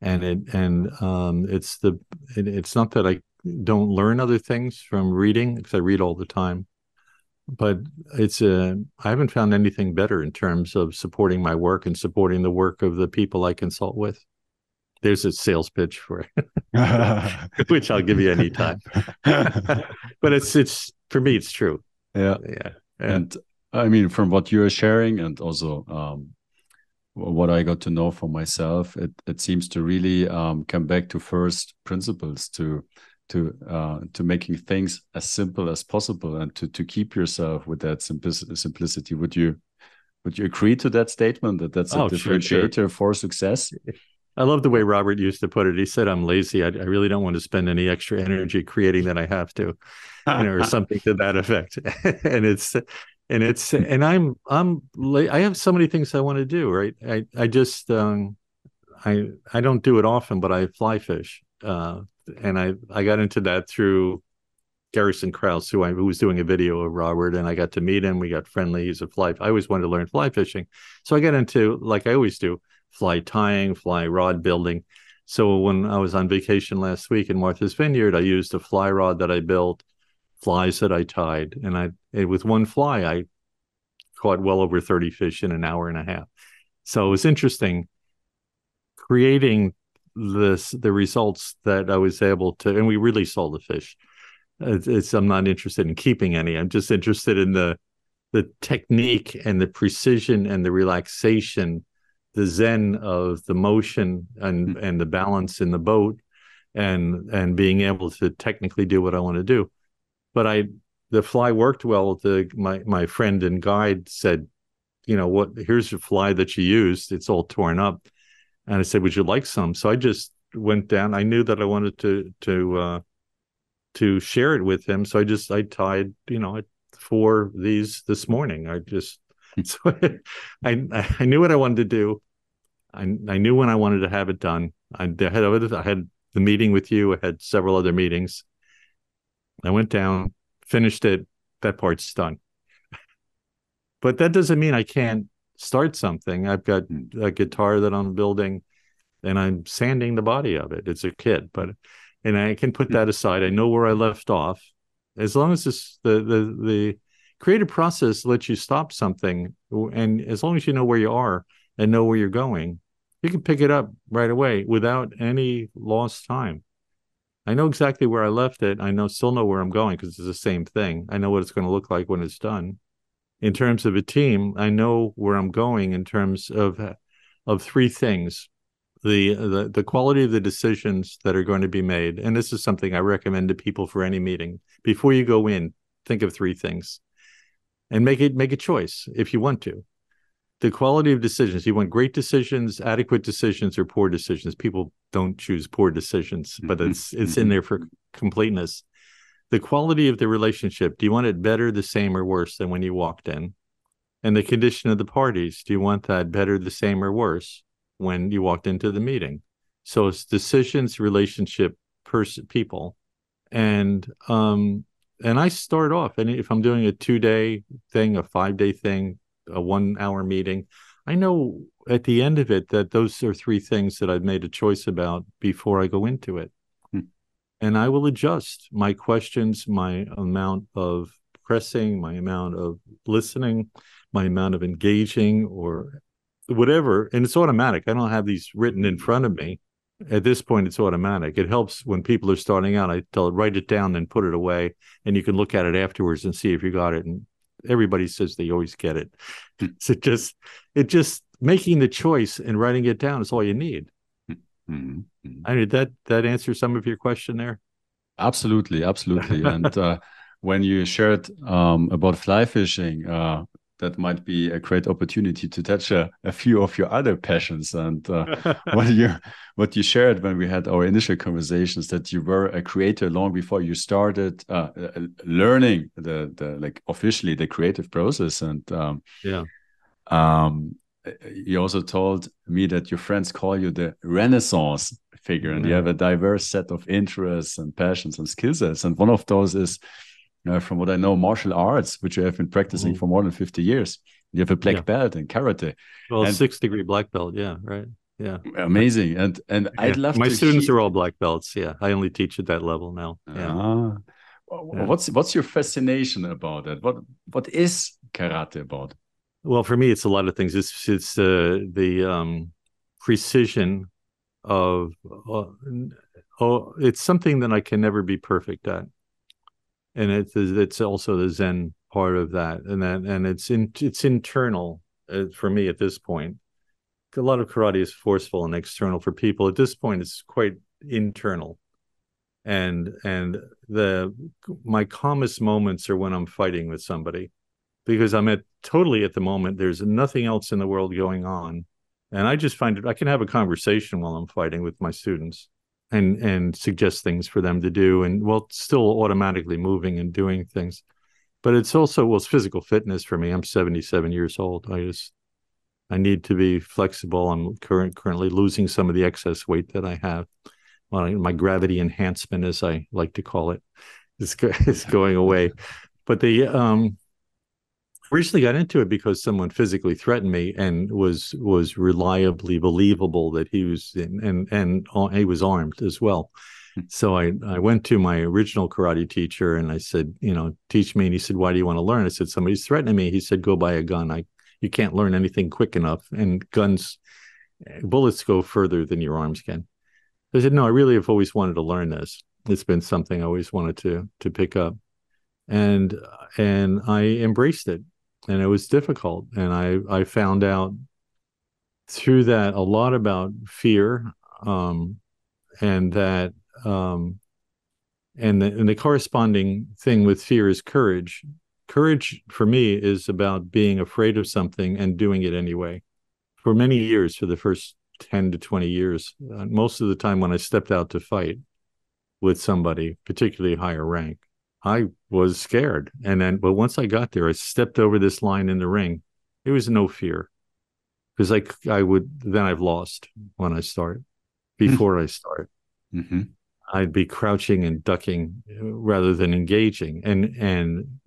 and it and um, it's the it, it's not that I don't learn other things from reading because I read all the time, but it's a I haven't found anything better in terms of supporting my work and supporting the work of the people I consult with. There's a sales pitch for it, which I'll give you anytime. but it's it's for me, it's true. Yeah, yeah. And I mean, from what you're sharing, and also um, what I got to know for myself, it it seems to really um, come back to first principles to to uh, to making things as simple as possible and to to keep yourself with that simplicity. Would you would you agree to that statement that that's a oh, differentiator sure, sure. for success? I love the way Robert used to put it. He said, "I'm lazy. I, I really don't want to spend any extra energy creating that I have to, you know, or something to that effect." and it's and it's and I'm I'm I have so many things I want to do. Right. I I just um, I I don't do it often, but I fly fish, uh, and I I got into that through Garrison Krause, who I who was doing a video of Robert, and I got to meet him. We got friendly. He's a fly. I always wanted to learn fly fishing, so I got into like I always do fly tying, fly rod building. So when I was on vacation last week in Martha's Vineyard, I used a fly rod that I built, flies that I tied, and I and with one fly I caught well over 30 fish in an hour and a half. So it was interesting creating this the results that I was able to and we really saw the fish. It's, it's I'm not interested in keeping any. I'm just interested in the the technique and the precision and the relaxation the zen of the motion and mm-hmm. and the balance in the boat and and being able to technically do what I want to do. But I the fly worked well. The my my friend and guide said, you know what? Here's your fly that you used. It's all torn up, and I said, would you like some? So I just went down. I knew that I wanted to to uh, to share it with him. So I just I tied you know four these this morning. I just so I I knew what I wanted to do. I, I knew when I wanted to have it done. I had I had the meeting with you. I had several other meetings. I went down, finished it. That part's done. but that doesn't mean I can't start something. I've got hmm. a guitar that I'm building, and I'm sanding the body of it. It's a kit, but and I can put hmm. that aside. I know where I left off. As long as this the the the creative process lets you stop something, and as long as you know where you are, and know where you're going, you can pick it up right away without any lost time. I know exactly where I left it. I know still know where I'm going because it's the same thing. I know what it's going to look like when it's done. In terms of a team, I know where I'm going in terms of of three things. The, the the quality of the decisions that are going to be made. And this is something I recommend to people for any meeting. Before you go in, think of three things and make it make a choice if you want to the quality of decisions. You want great decisions, adequate decisions, or poor decisions. People don't choose poor decisions, but mm-hmm. it's it's in mm-hmm. there for completeness. The quality of the relationship. Do you want it better, the same, or worse than when you walked in? And the condition of the parties. Do you want that better, the same, or worse when you walked into the meeting? So it's decisions, relationship, person, people, and um, and I start off. And if I'm doing a two day thing, a five day thing, a one hour meeting. I know at the end of it that those are three things that I've made a choice about before I go into it. Hmm. And I will adjust my questions, my amount of pressing, my amount of listening, my amount of engaging, or whatever. And it's automatic. I don't have these written in front of me. At this point, it's automatic. It helps when people are starting out. I tell it, write it down, then put it away, and you can look at it afterwards and see if you got it. And everybody says they always get it. So just it just making the choice and writing it down is all you need. Mm-hmm. I mean that that answers some of your question there. Absolutely, absolutely. and uh, when you shared um, about fly fishing, uh, that might be a great opportunity to touch a, a few of your other passions. And uh, what you what you shared when we had our initial conversations that you were a creator long before you started uh, uh, learning the the like officially the creative process. And um, yeah. um, you also told me that your friends call you the renaissance figure and yeah. you have a diverse set of interests and passions and skill sets. And one of those is uh, from what I know, martial arts, which you have been practicing mm. for more than 50 years. You have a black yeah. belt in karate. Well, and, six degree black belt. Yeah, right. Yeah. Amazing. And and yeah. I'd love my students hear... are all black belts. Yeah. I only teach at that level now. Yeah. Ah. What's what's your fascination about it? What what is karate about? Well, for me, it's a lot of things. It's it's uh, the um, precision of uh, oh, it's something that I can never be perfect at and it's it's also the Zen part of that, and that and it's in it's internal uh, for me at this point. A lot of karate is forceful and external for people. At this point, it's quite internal, and and the my calmest moments are when I'm fighting with somebody, because I'm at totally at the moment. There's nothing else in the world going on, and I just find it I can have a conversation while I'm fighting with my students and and suggest things for them to do and well still automatically moving and doing things. But it's also well it's physical fitness for me. I'm 77 years old. I just i need to be flexible. I'm current currently losing some of the excess weight that i have. My gravity enhancement as i like to call it is, is going away. But the um originally got into it because someone physically threatened me and was was reliably believable that he was in, and and he was armed as well. Hmm. So I I went to my original karate teacher and I said, you know, teach me. And he said, why do you want to learn? I said, somebody's threatening me. He said, go buy a gun. I you can't learn anything quick enough, and guns, bullets go further than your arms can. I said, no, I really have always wanted to learn this. It's been something I always wanted to to pick up, and and I embraced it and it was difficult. And I I found out through that a lot about fear, um, and that um, and the, and the corresponding thing with fear is courage. Courage for me is about being afraid of something and doing it anyway. For many years, for the first 10 to 20 years, uh, most of the time when I stepped out to fight with somebody, particularly higher rank, I was scared. And then, but once I got there, I stepped over this line in the ring. There was no fear because I, I would, then I've lost when I start, before mm-hmm. I start. Mm-hmm. I'd be crouching and ducking rather than engaging. And, and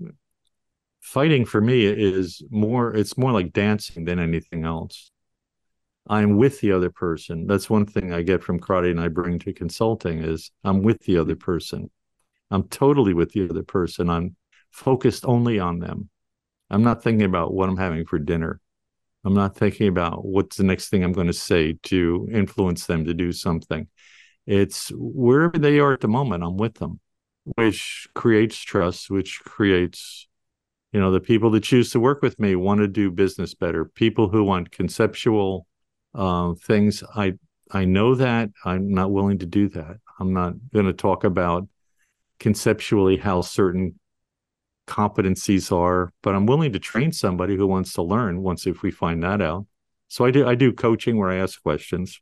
fighting for me is more, it's more like dancing than anything else. I'm with the other person. That's one thing I get from karate and I bring to consulting is I'm with the other person I'm totally with the other person. I'm focused only on them. I'm not thinking about what I'm having for dinner. I'm not thinking about what's the next thing I'm going to say to influence them to do something. It's wherever they are at the moment, I'm with them, which creates trust, which creates, you know, the people that choose to work with me want to do business better. People who want conceptual uh, things, I I know that I'm not willing to do that. I'm not going to talk about conceptually how certain competencies are, but I'm willing to train mm-hmm. somebody who wants to learn once if we find that out. So I do I do coaching where I ask questions,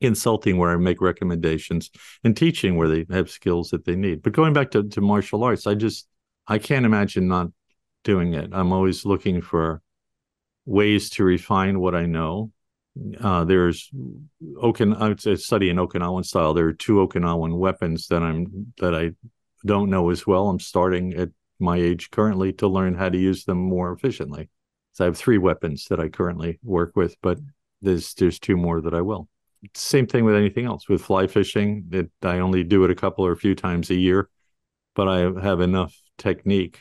consulting where I make recommendations, and teaching where they have skills that they need. But going back to, to martial arts, I just I can't imagine not doing it. I'm always looking for ways to refine what I know uh, there's Okin. I would say studying Okinawan style. There are two Okinawan weapons that I'm that I don't know as well. I'm starting at my age currently to learn how to use them more efficiently. So I have three weapons that I currently work with, but there's there's two more that I will. Same thing with anything else with fly fishing. It, I only do it a couple or a few times a year, but I have enough technique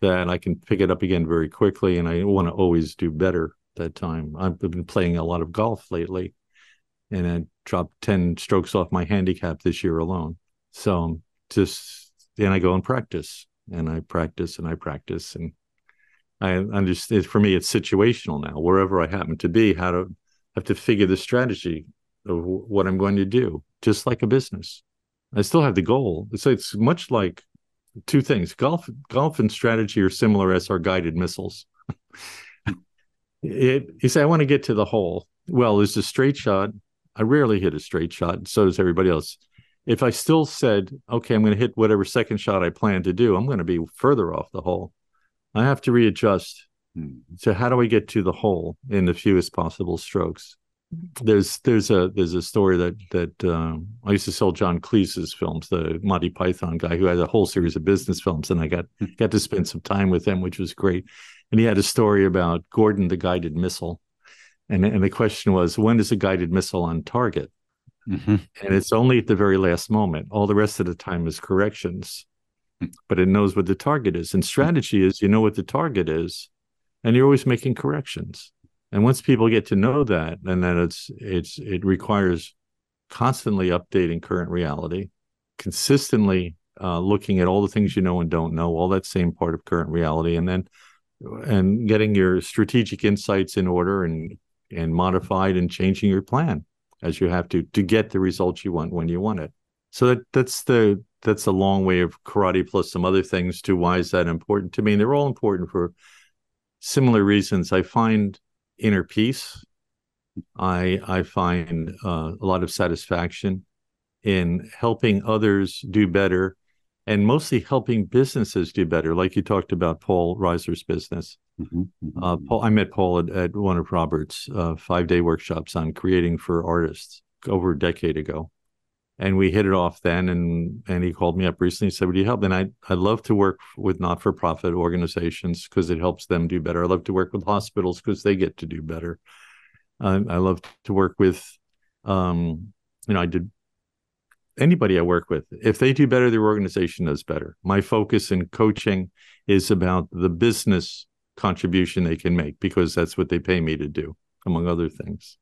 that I can pick it up again very quickly, and I want to always do better that time. I've been playing a lot of golf lately, and I dropped ten strokes off my handicap this year alone. So um, just then I go and practice, and I practice and I practice, and I understand. For me, it's situational now. Wherever I happen to be, how to have to figure the strategy of what I'm going to do, just like a business. I still have the goal. So it's much like two things: golf, golf, and strategy are similar as our guided missiles. it, you say, I want to get to the hole. Well, there's a straight shot. I rarely hit a straight shot. So does everybody else. If I still said, okay, I'm going to hit whatever second shot I plan to do, I'm going to be further off the hole. I have to readjust. Hmm. So how do I get to the hole in the fewest possible strokes? There's there's a there's a story that that um, I used to sell John Cleese's films, the Monty Python guy who had a whole series of business films, and I got hmm. got to spend some time with him, which was great and he had a story about Gordon the guided missile, and and the question was when is a guided missile on target? Mm-hmm. And it's only at the very last moment. All the rest of the time is corrections, but it knows what the target is. And strategy is you know what the target is, and you're always making corrections. And once people get to know that, and that it's it's it requires constantly updating current reality, consistently uh, looking at all the things you know and don't know, all that same part of current reality, and then and getting your strategic insights in order and and modified and changing your plan as you have to to get the results you want when you want it. So that that's the that's a long way of karate plus some other things to why is that important to me. And they're all important for similar reasons. I find inner peace I I find uh, a lot of satisfaction in helping others do better, and mostly helping businesses do better. Like you talked about Paul Reiser's business. Mm-hmm, mm-hmm. Uh, Paul, I met Paul at, at one of Robert's uh, five day workshops on creating for artists over a decade ago, and we hit it off then. And and he called me up recently and said, "Would you help?" And I I love to work with not for profit organizations because it helps them do better. I love to work with hospitals because they get to do better. I, I love to work with, um, you know, I did anybody I work with. If they do better, their organization does better. My focus in coaching is about the business contribution they can make because that's what they pay me to do, among other things.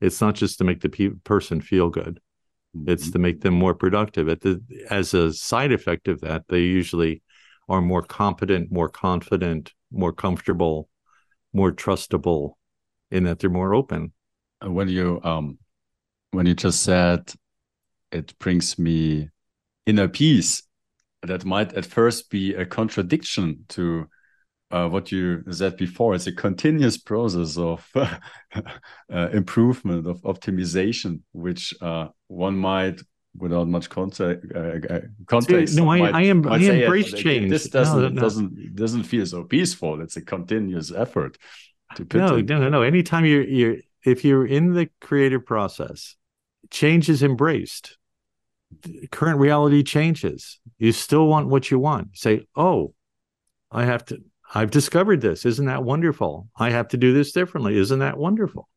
It's not just to make the pe- person feel good; it's mm-hmm. to make them more productive. At the as a side effect of that, they usually are more competent, more confident, more comfortable, more trustable, in that they're more open. When you um, when you just said it brings me inner peace, that might at first be a contradiction to uh, what you said before. It's a continuous process of uh, improvement, of optimization, which uh, one might, without much context, uh, uh, context no, I, might, I am. I embrace change. This doesn't no, no. doesn't doesn't feel so peaceful. It's a continuous effort to put no, no, no, no. Anytime you're you're if you're in the creative process, change is embraced. Current reality changes. You still want what you want. Say, oh, I have to. I've discovered this. Isn't that wonderful? I have to do this differently. Isn't that wonderful?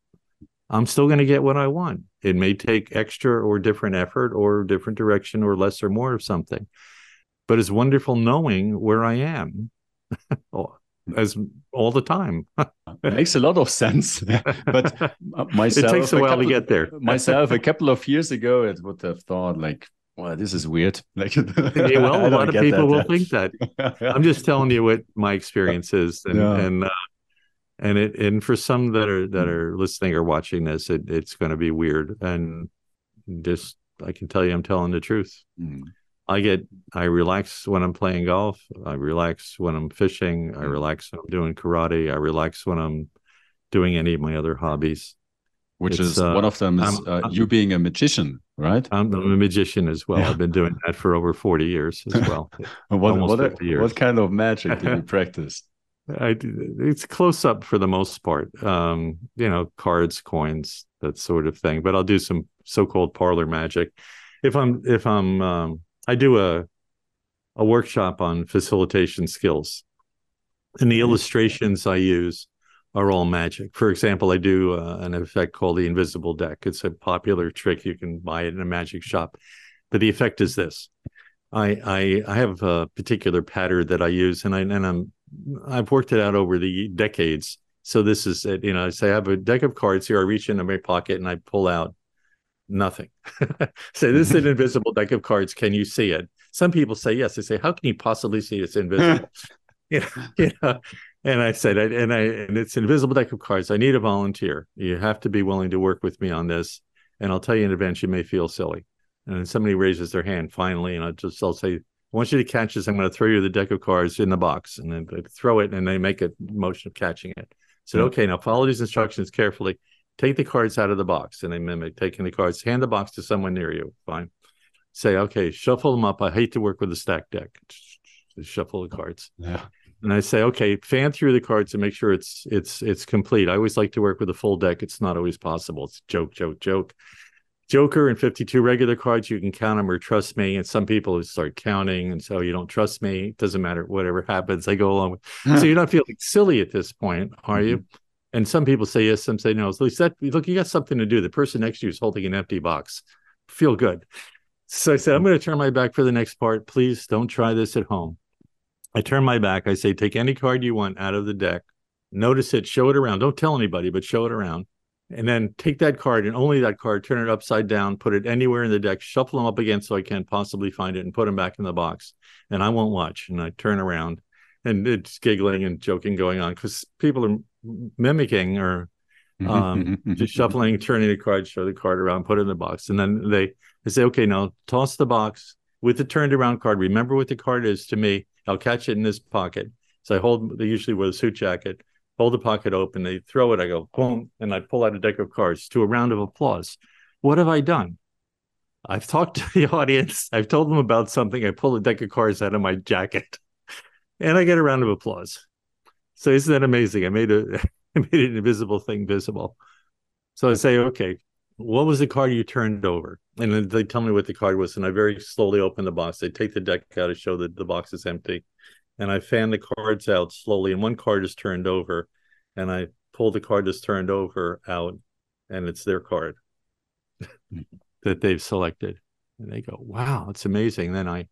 I'm still going to get what I want. It may take extra or different effort or different direction or less or more of something, but it's wonderful knowing where I am. as all the time. it makes a lot of sense. but uh, myself, it takes a, a while couple, to get there. myself, a couple of years ago, it would have thought like, well, this is weird. Like, yeah, well, a lot of people will think that. I'm just telling you what my experience is, and yeah. and uh, and it and for some that are that are listening or watching this, it, it's going to be weird, and just I can tell you, I'm telling the truth. Mm. I get I relax when I'm playing golf. I relax when I'm fishing. I mm-hmm. relax when I'm doing karate. I relax when I'm doing any of my other hobbies. Which it's, is uh, one of them is uh, you being a magician, right? I'm, I'm a magician as well. Yeah. I've been doing that for over 40 years as well. what, what, years. what kind of magic do you practice? I, it's close up for the most part. Um, you know, cards, coins, that sort of thing. But I'll do some so-called parlor magic. If I'm if I'm um, I do a a workshop on facilitation skills, and the illustrations I use are all magic. For example, I do uh, an effect called the invisible deck. It's a popular trick you can buy it in a magic shop, but the effect is this: I I, I have a particular pattern that I use, and I and I'm I've worked it out over the decades. So this is it. You know, I say I have a deck of cards here. I reach into my pocket and I pull out nothing. say this is an invisible deck of cards. Can you see it? Some people say yes. They say, how can you possibly see it's invisible? you, know, you know, and I said, and I and it's invisible deck of cards. I need a volunteer. You have to be willing to work with me on this. And I'll tell you in advance, you may feel silly. And then somebody raises their hand finally, and I just I'll say, I want you to catch this. I'm going to throw you the deck of cards in the box, and then they throw it, and they make a motion of catching it. I said, hmm. okay, now follow these instructions carefully take the cards out of the box and they mimic taking the cards, hand the box to someone near you. Fine. Say, okay, shuffle them up. I hate to work with a stack deck. Shuffle the cards. Yeah. And I say, okay, fan through the cards and make sure it's it's it's complete. I always like to work with a full deck. It's not always possible. It's joke, joke, joke. Joker and 52 regular cards, you can count them or trust me. And some people start counting. And so you don't trust me. It doesn't matter. Whatever happens, I go along with. so you're not feeling silly at this point, are mm-hmm. you? And some people say yes, some say no. So that look, you got something to do. The person next to you is holding an empty box. Feel good. So I said, I'm going to turn my back for the next part. Please don't try this at home. I turn my back. I say, take any card you want out of the deck. Notice it, show it around. Don't tell anybody, but show it around. And then take that card and only that card, turn it upside down, put it anywhere in the deck, shuffle them up again so I can't possibly find it and put them back in the box. And I won't watch. And I turn around and it's giggling and joking going on because people are mimicking or mm-hmm, um, mm-hmm, just mm-hmm. shuffling, turning the card, show the card around, put it in the box, and then they they say, okay, now toss the box with the turned around card. Remember what the card is to me. I'll catch it in this pocket. So I hold. They usually wear a suit jacket. hold the pocket open, they throw it, I go, boom, and I pull out a deck of cards to a round of applause. What have I done? I've talked to the audience, I've told them about something, I pull a deck of cards out of my jacket, and I get a round of applause. So isn't that amazing? I made a I made an invisible thing visible. So I say, okay, what was the card you turned over? And they tell me what the card was, and I very slowly open the box. They take the deck out to show that the box is empty, and I fan the cards out slowly, and one card is turned over, and I pull the card that's turned over out, and it's their card that they've selected, and they go, "Wow, it's amazing." Then I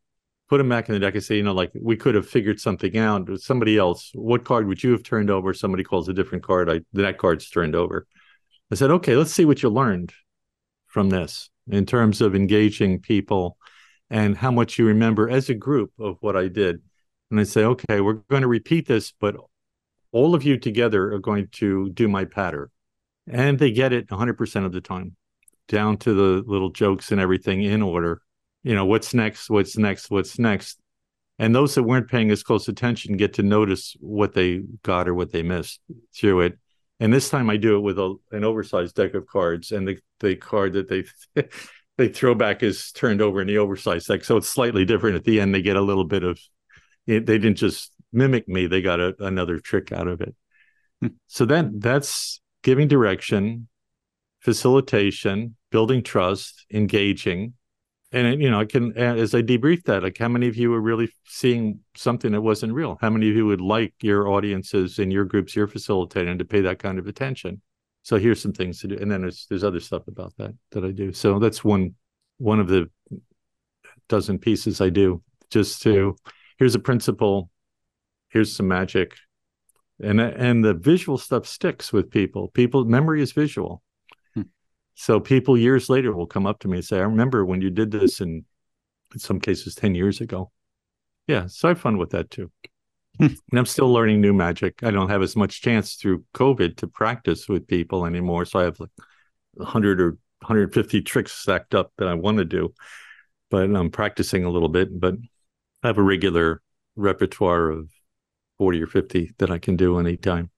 put them back in the deck and say, you know, like we could have figured something out somebody else. What card would you have turned over? Somebody calls a different card. I that card's turned over. I said, okay, let's see what you learned from this in terms of engaging people and how much you remember as a group of what I did. And I say, okay, we're going to repeat this, but all of you together are going to do my patter. And they get it 100% of the time, down to the little jokes and everything in order you know what's next what's next what's next and those that weren't paying as close attention get to notice what they got or what they missed through it and this time i do it with a, an oversized deck of cards and the, the card that they they throw back is turned over in the oversized deck. So it's slightly different. At the end they get a little bit of it, they didn't just mimic me they got a, another trick out of it. Hmm. so then that's giving direction facilitation building trust engaging and you know i can as i debrief that like how many of you are really seeing something that wasn't real? How many of you would like your audiences and your groups you're facilitating to pay that kind of attention? So here's some things to do. And then there's there's other stuff about that that i do. So that's one one of the dozen pieces i do just to here's a principle here's some magic. And and the visual stuff sticks with people. People memory is visual so people years later will come up to me and say, I remember when you did this in, in some cases 10 years ago. Yeah. So I have fun with that too. Hmm. and I'm still learning new magic. I don't have as much chance through COVID to practice with people anymore. So I have like 100 or 150 tricks stacked up that I want to do, but I'm practicing a little bit. But I have a regular repertoire of 40 or 50 that I can do anytime.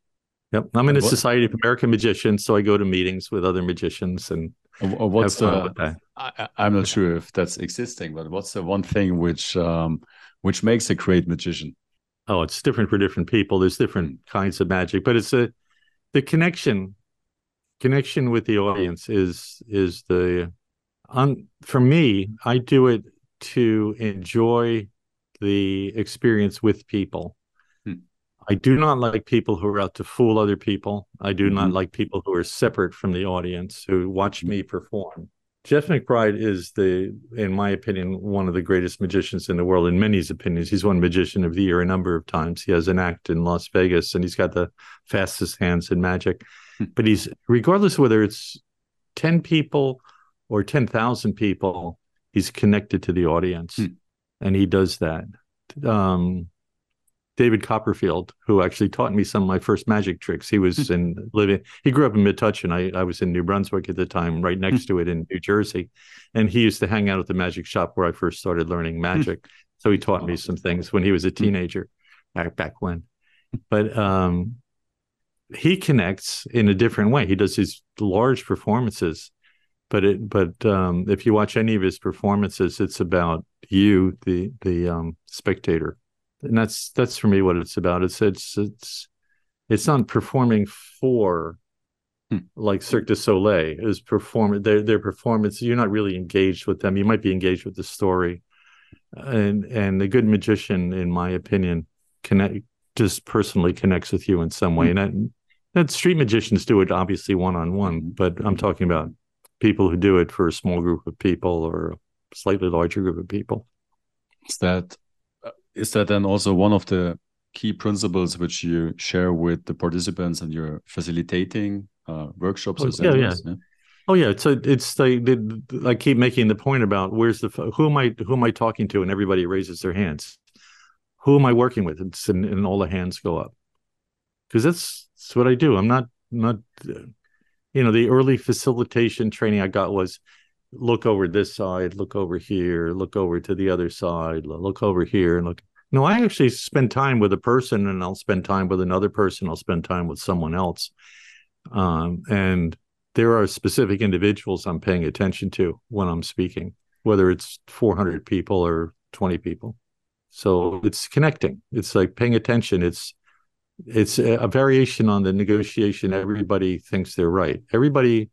Yep, I'm in a what? Society of American Magicians, so I go to meetings with other magicians and. What's the? I, am not sure if that's existing, but what's the one thing which um, which makes a great magician? Oh, it's different for different people. There's different kinds of magic, but it's a the connection connection with the audience is is the on for me. I do it to enjoy the experience with people I do not like people who are out to fool other people. I do mm-hmm. not like people who are separate from the audience who watch me perform. Jeff McBride is the, in my opinion, one of the greatest magicians in the world. In many's opinions, he's won Magician of the Year a number of times. He has an act in Las Vegas, and he's got the fastest hands in magic. Hmm. but he's, regardless of whether it's ten people or ten thousand people, he's connected to the audience, hmm. and he does that. Um, David Copperfield, who actually taught me some of my first magic tricks. He was hmm. in living. He grew up in Metuchen. I, I was in New Brunswick at the time, right next hmm. to it in New Jersey, and he used to hang out at the magic shop where I first started learning hmm. magic. so he taught me some things when he was a teenager, back back when. But um, he connects in a different way. He does these large performances, but it but um, if you watch any of his performances, it's about you, the the um, spectator and that's that's for me what it's about. It's it's it's it's not performing for hmm. like Cirque du Soleil is performing their their performance. You're not really engaged with them. You might be engaged with the story, and and the good magician, in my opinion, connect just personally connects with you in some way. Hmm. And that, that street magicians do it obviously one on one, but I'm talking about people who do it for a small group of people or a slightly larger group of people. Is that is that then also one of the key principles which you share with the participants and you're facilitating uh, workshops oh, yeah, yeah. yeah, Oh yeah, it's a, it's like I keep making the point about where's the who am I who am I talking to and everybody raises their hands. Who am I working with? It's and, and all the hands go up because that's, that's what I do. I'm not not you know the early facilitation training I got was look over this side, look over here, look over to the other side, look over here, and look No, I actually spend time with a person and I'll spend time with another person. I'll spend time with someone else. Um, and there are specific individuals I'm paying attention to when I'm speaking, whether it's 400 people or 20 people. So it's connecting. It's like paying attention. It's it's a variation on the negotiation. Everybody thinks they're right. Everybody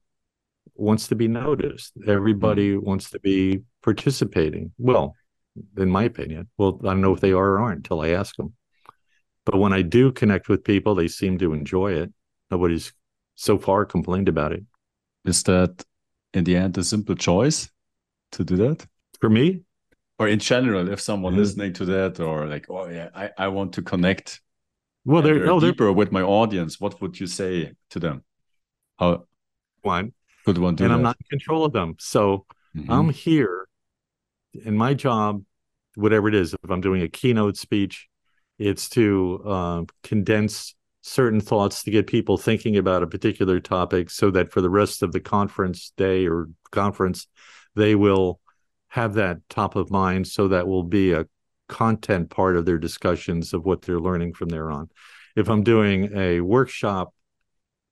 wants to be noticed. Everybody mm-hmm. wants to be participating. Well, in my opinion. Well, I don't know if they are or aren't until I ask them. But when I do connect with people, they seem to enjoy it. Nobody's so far complained about it. Is that in the end a simple choice to do that? For me? Or in general, if someone mm-hmm. listening to that or like, oh yeah, I, I want to connect well they're, oh, deeper they're... with my audience, what would you say to them? How one could one do and that? I'm not in control of them. So mm-hmm. I'm here in my job, whatever it is, if I'm doing a keynote speech, it's to uh, condense certain thoughts to get people thinking about a particular topic so that for the rest of the conference day or conference, they will have that top of mind. So that will be a content part of their discussions of what they're learning from there on. If I'm doing a workshop,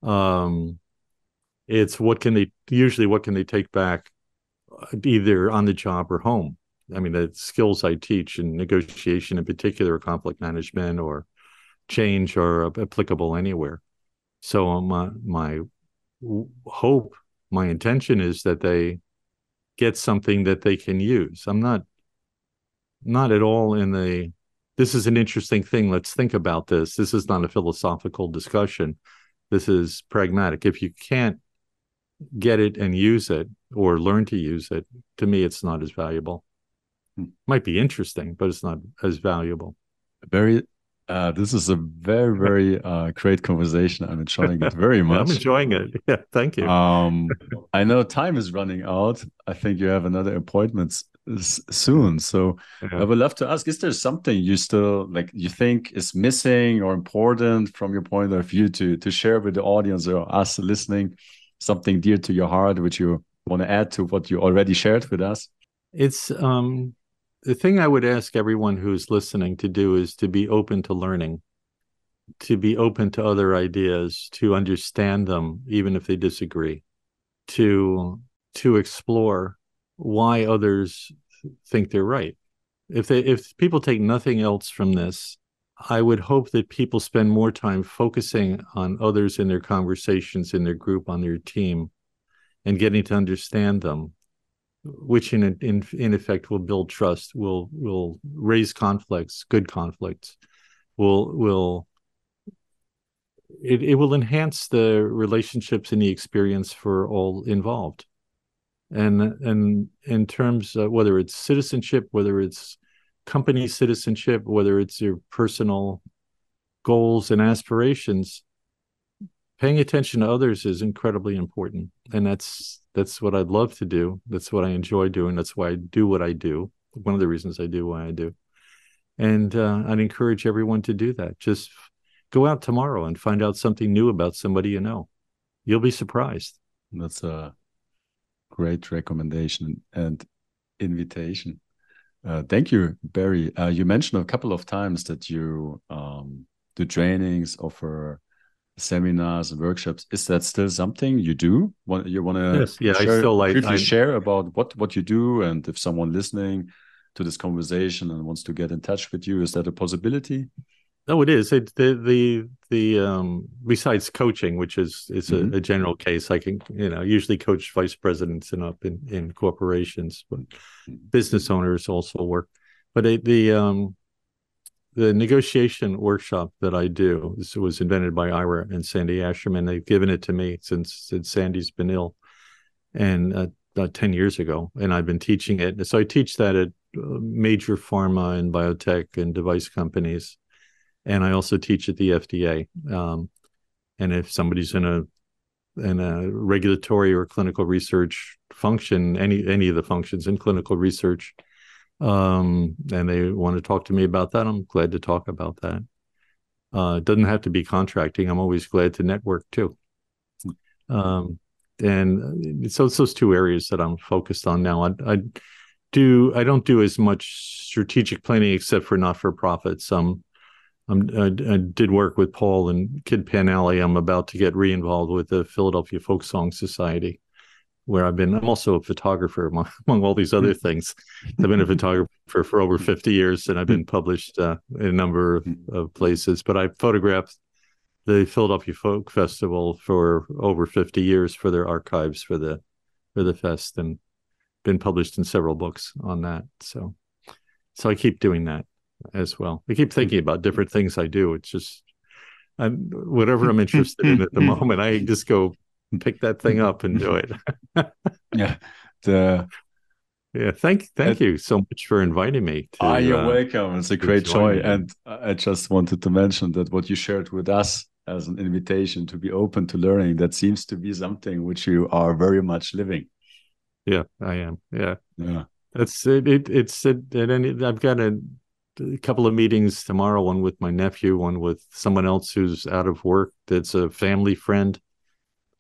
um, it's what can they usually what can they take back either on the job or home. I mean, the skills I teach in negotiation, in particular, conflict management or change, are applicable anywhere. So um, my my hope, my intention is that they get something that they can use. I'm not not at all in the this is an interesting thing. Let's think about this. This is not a philosophical discussion. This is pragmatic. If you can't get it and use it or learn to use it, to me, it's not as valuable. Hmm. Might be interesting, but it's not as valuable. Very. Uh, this is a very, very uh, great conversation. I'm enjoying it very much. I'm enjoying it. Yeah, thank you. Um, I know time is running out. I think you have another appointment soon. So yeah. I would love to ask: Is there something you still like? You think is missing or important from your point of view to to share with the audience or us listening? Something dear to your heart which you want to add to what you already shared with us? It's um, the thing I would ask everyone who's listening to do is to be open to learning, to be open to other ideas, to understand them, even if they disagree, to to explore why others think they're right. If they if people take nothing else from this, I would hope that people spend more time focusing on others in their conversations, in their group, on their team, and getting to understand them, which in in in effect will build trust, will will raise conflicts, good conflicts, will will it, it will enhance the relationships and the experience for all involved. And and in terms of whether it's citizenship, whether it's company citizenship, whether it's your personal goals and aspirations, paying attention to others is incredibly important. And that's that's what I'd love to do. That's what I enjoy doing. That's why I do what I do. One of the reasons I do what I do. And uh, I'd encourage everyone to do that. Just go out tomorrow and find out something new about somebody you know. You'll be surprised. That's a great recommendation and invitation. Uh, thank you, Barry. Uh, you mentioned a couple of times that you um, do trainings, offer seminars and workshops. Is that still something you do? Want you want to? Yes, yeah. Share, I still like. Briefly I... share about what what you do, and if someone listening to this conversation and wants to get in touch with you, is that a possibility? No, it is. It, the the the um besides coaching, which is is mm-hmm. a, a, general case, I can you know usually coach vice presidents and up in in corporations, but business owners also work. But it, the um the negotiation workshop that I do this was invented by Ira and Sandy Asherman. They've given it to me since since Sandy's been ill, and uh, about ten years ago, and I've been teaching it. So I teach that at uh, major pharma and biotech and device companies and I also teach at the FDA. Um, and if somebody's in a in a regulatory or clinical research function, any any of the functions in clinical research, um, and they want to talk to me about that, I'm glad to talk about that. Uh, it doesn't have to be contracting. I'm always glad to network too. Um, and so it's those two areas that I'm focused on now. I, I do I don't do as much strategic planning, except for not for profits. Um, I, I, did work with Paul and Kid Pan Alley. I'm about to get re-involved with the Philadelphia Folk Song Society, where I've been. I'm also a photographer among, among all these other things. I've been a photographer for over 50 years, and I've been published uh, in a number of, of places. But I photographed the Philadelphia Folk Festival for over 50 years for their archives for the for the fest and been published in several books on that. So so I keep doing that as well. I keep thinking about different things I do. It's just I'm, whatever I'm interested in at the moment, I just go pick that thing up and do it. yeah. The yeah, thank thank you so much for inviting me. To, ah, you're uh, welcome. It's a great joy, me. and I just wanted to mention that what you shared with us as an invitation to be open to learning that seems to be something which you are very much living yeah i am yeah yeah that's it, it it's it, and i've got a, a, couple of meetings tomorrow one with my nephew one with someone else who's out of work that's a family friend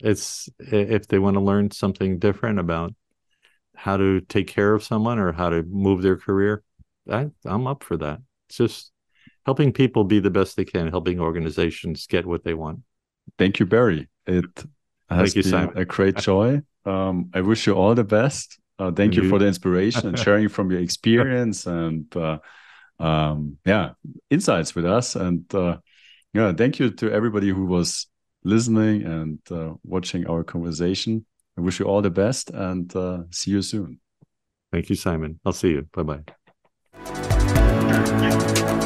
it's if they want to learn something different about how to take care of someone or how to move their career I, i'm up for that it's just helping people be the best they can, helping organizations get what they want. Thank you, Barry. It has you, been Simon. a great joy. Um, I wish you all the best. Uh, thank you, you for the inspiration and sharing from your experience and uh, um, yeah, insights with us. And uh, yeah, thank you to everybody who was listening and uh, watching our conversation. I wish you all the best and uh, see you soon. Thank you, Simon. I'll see you. Bye bye.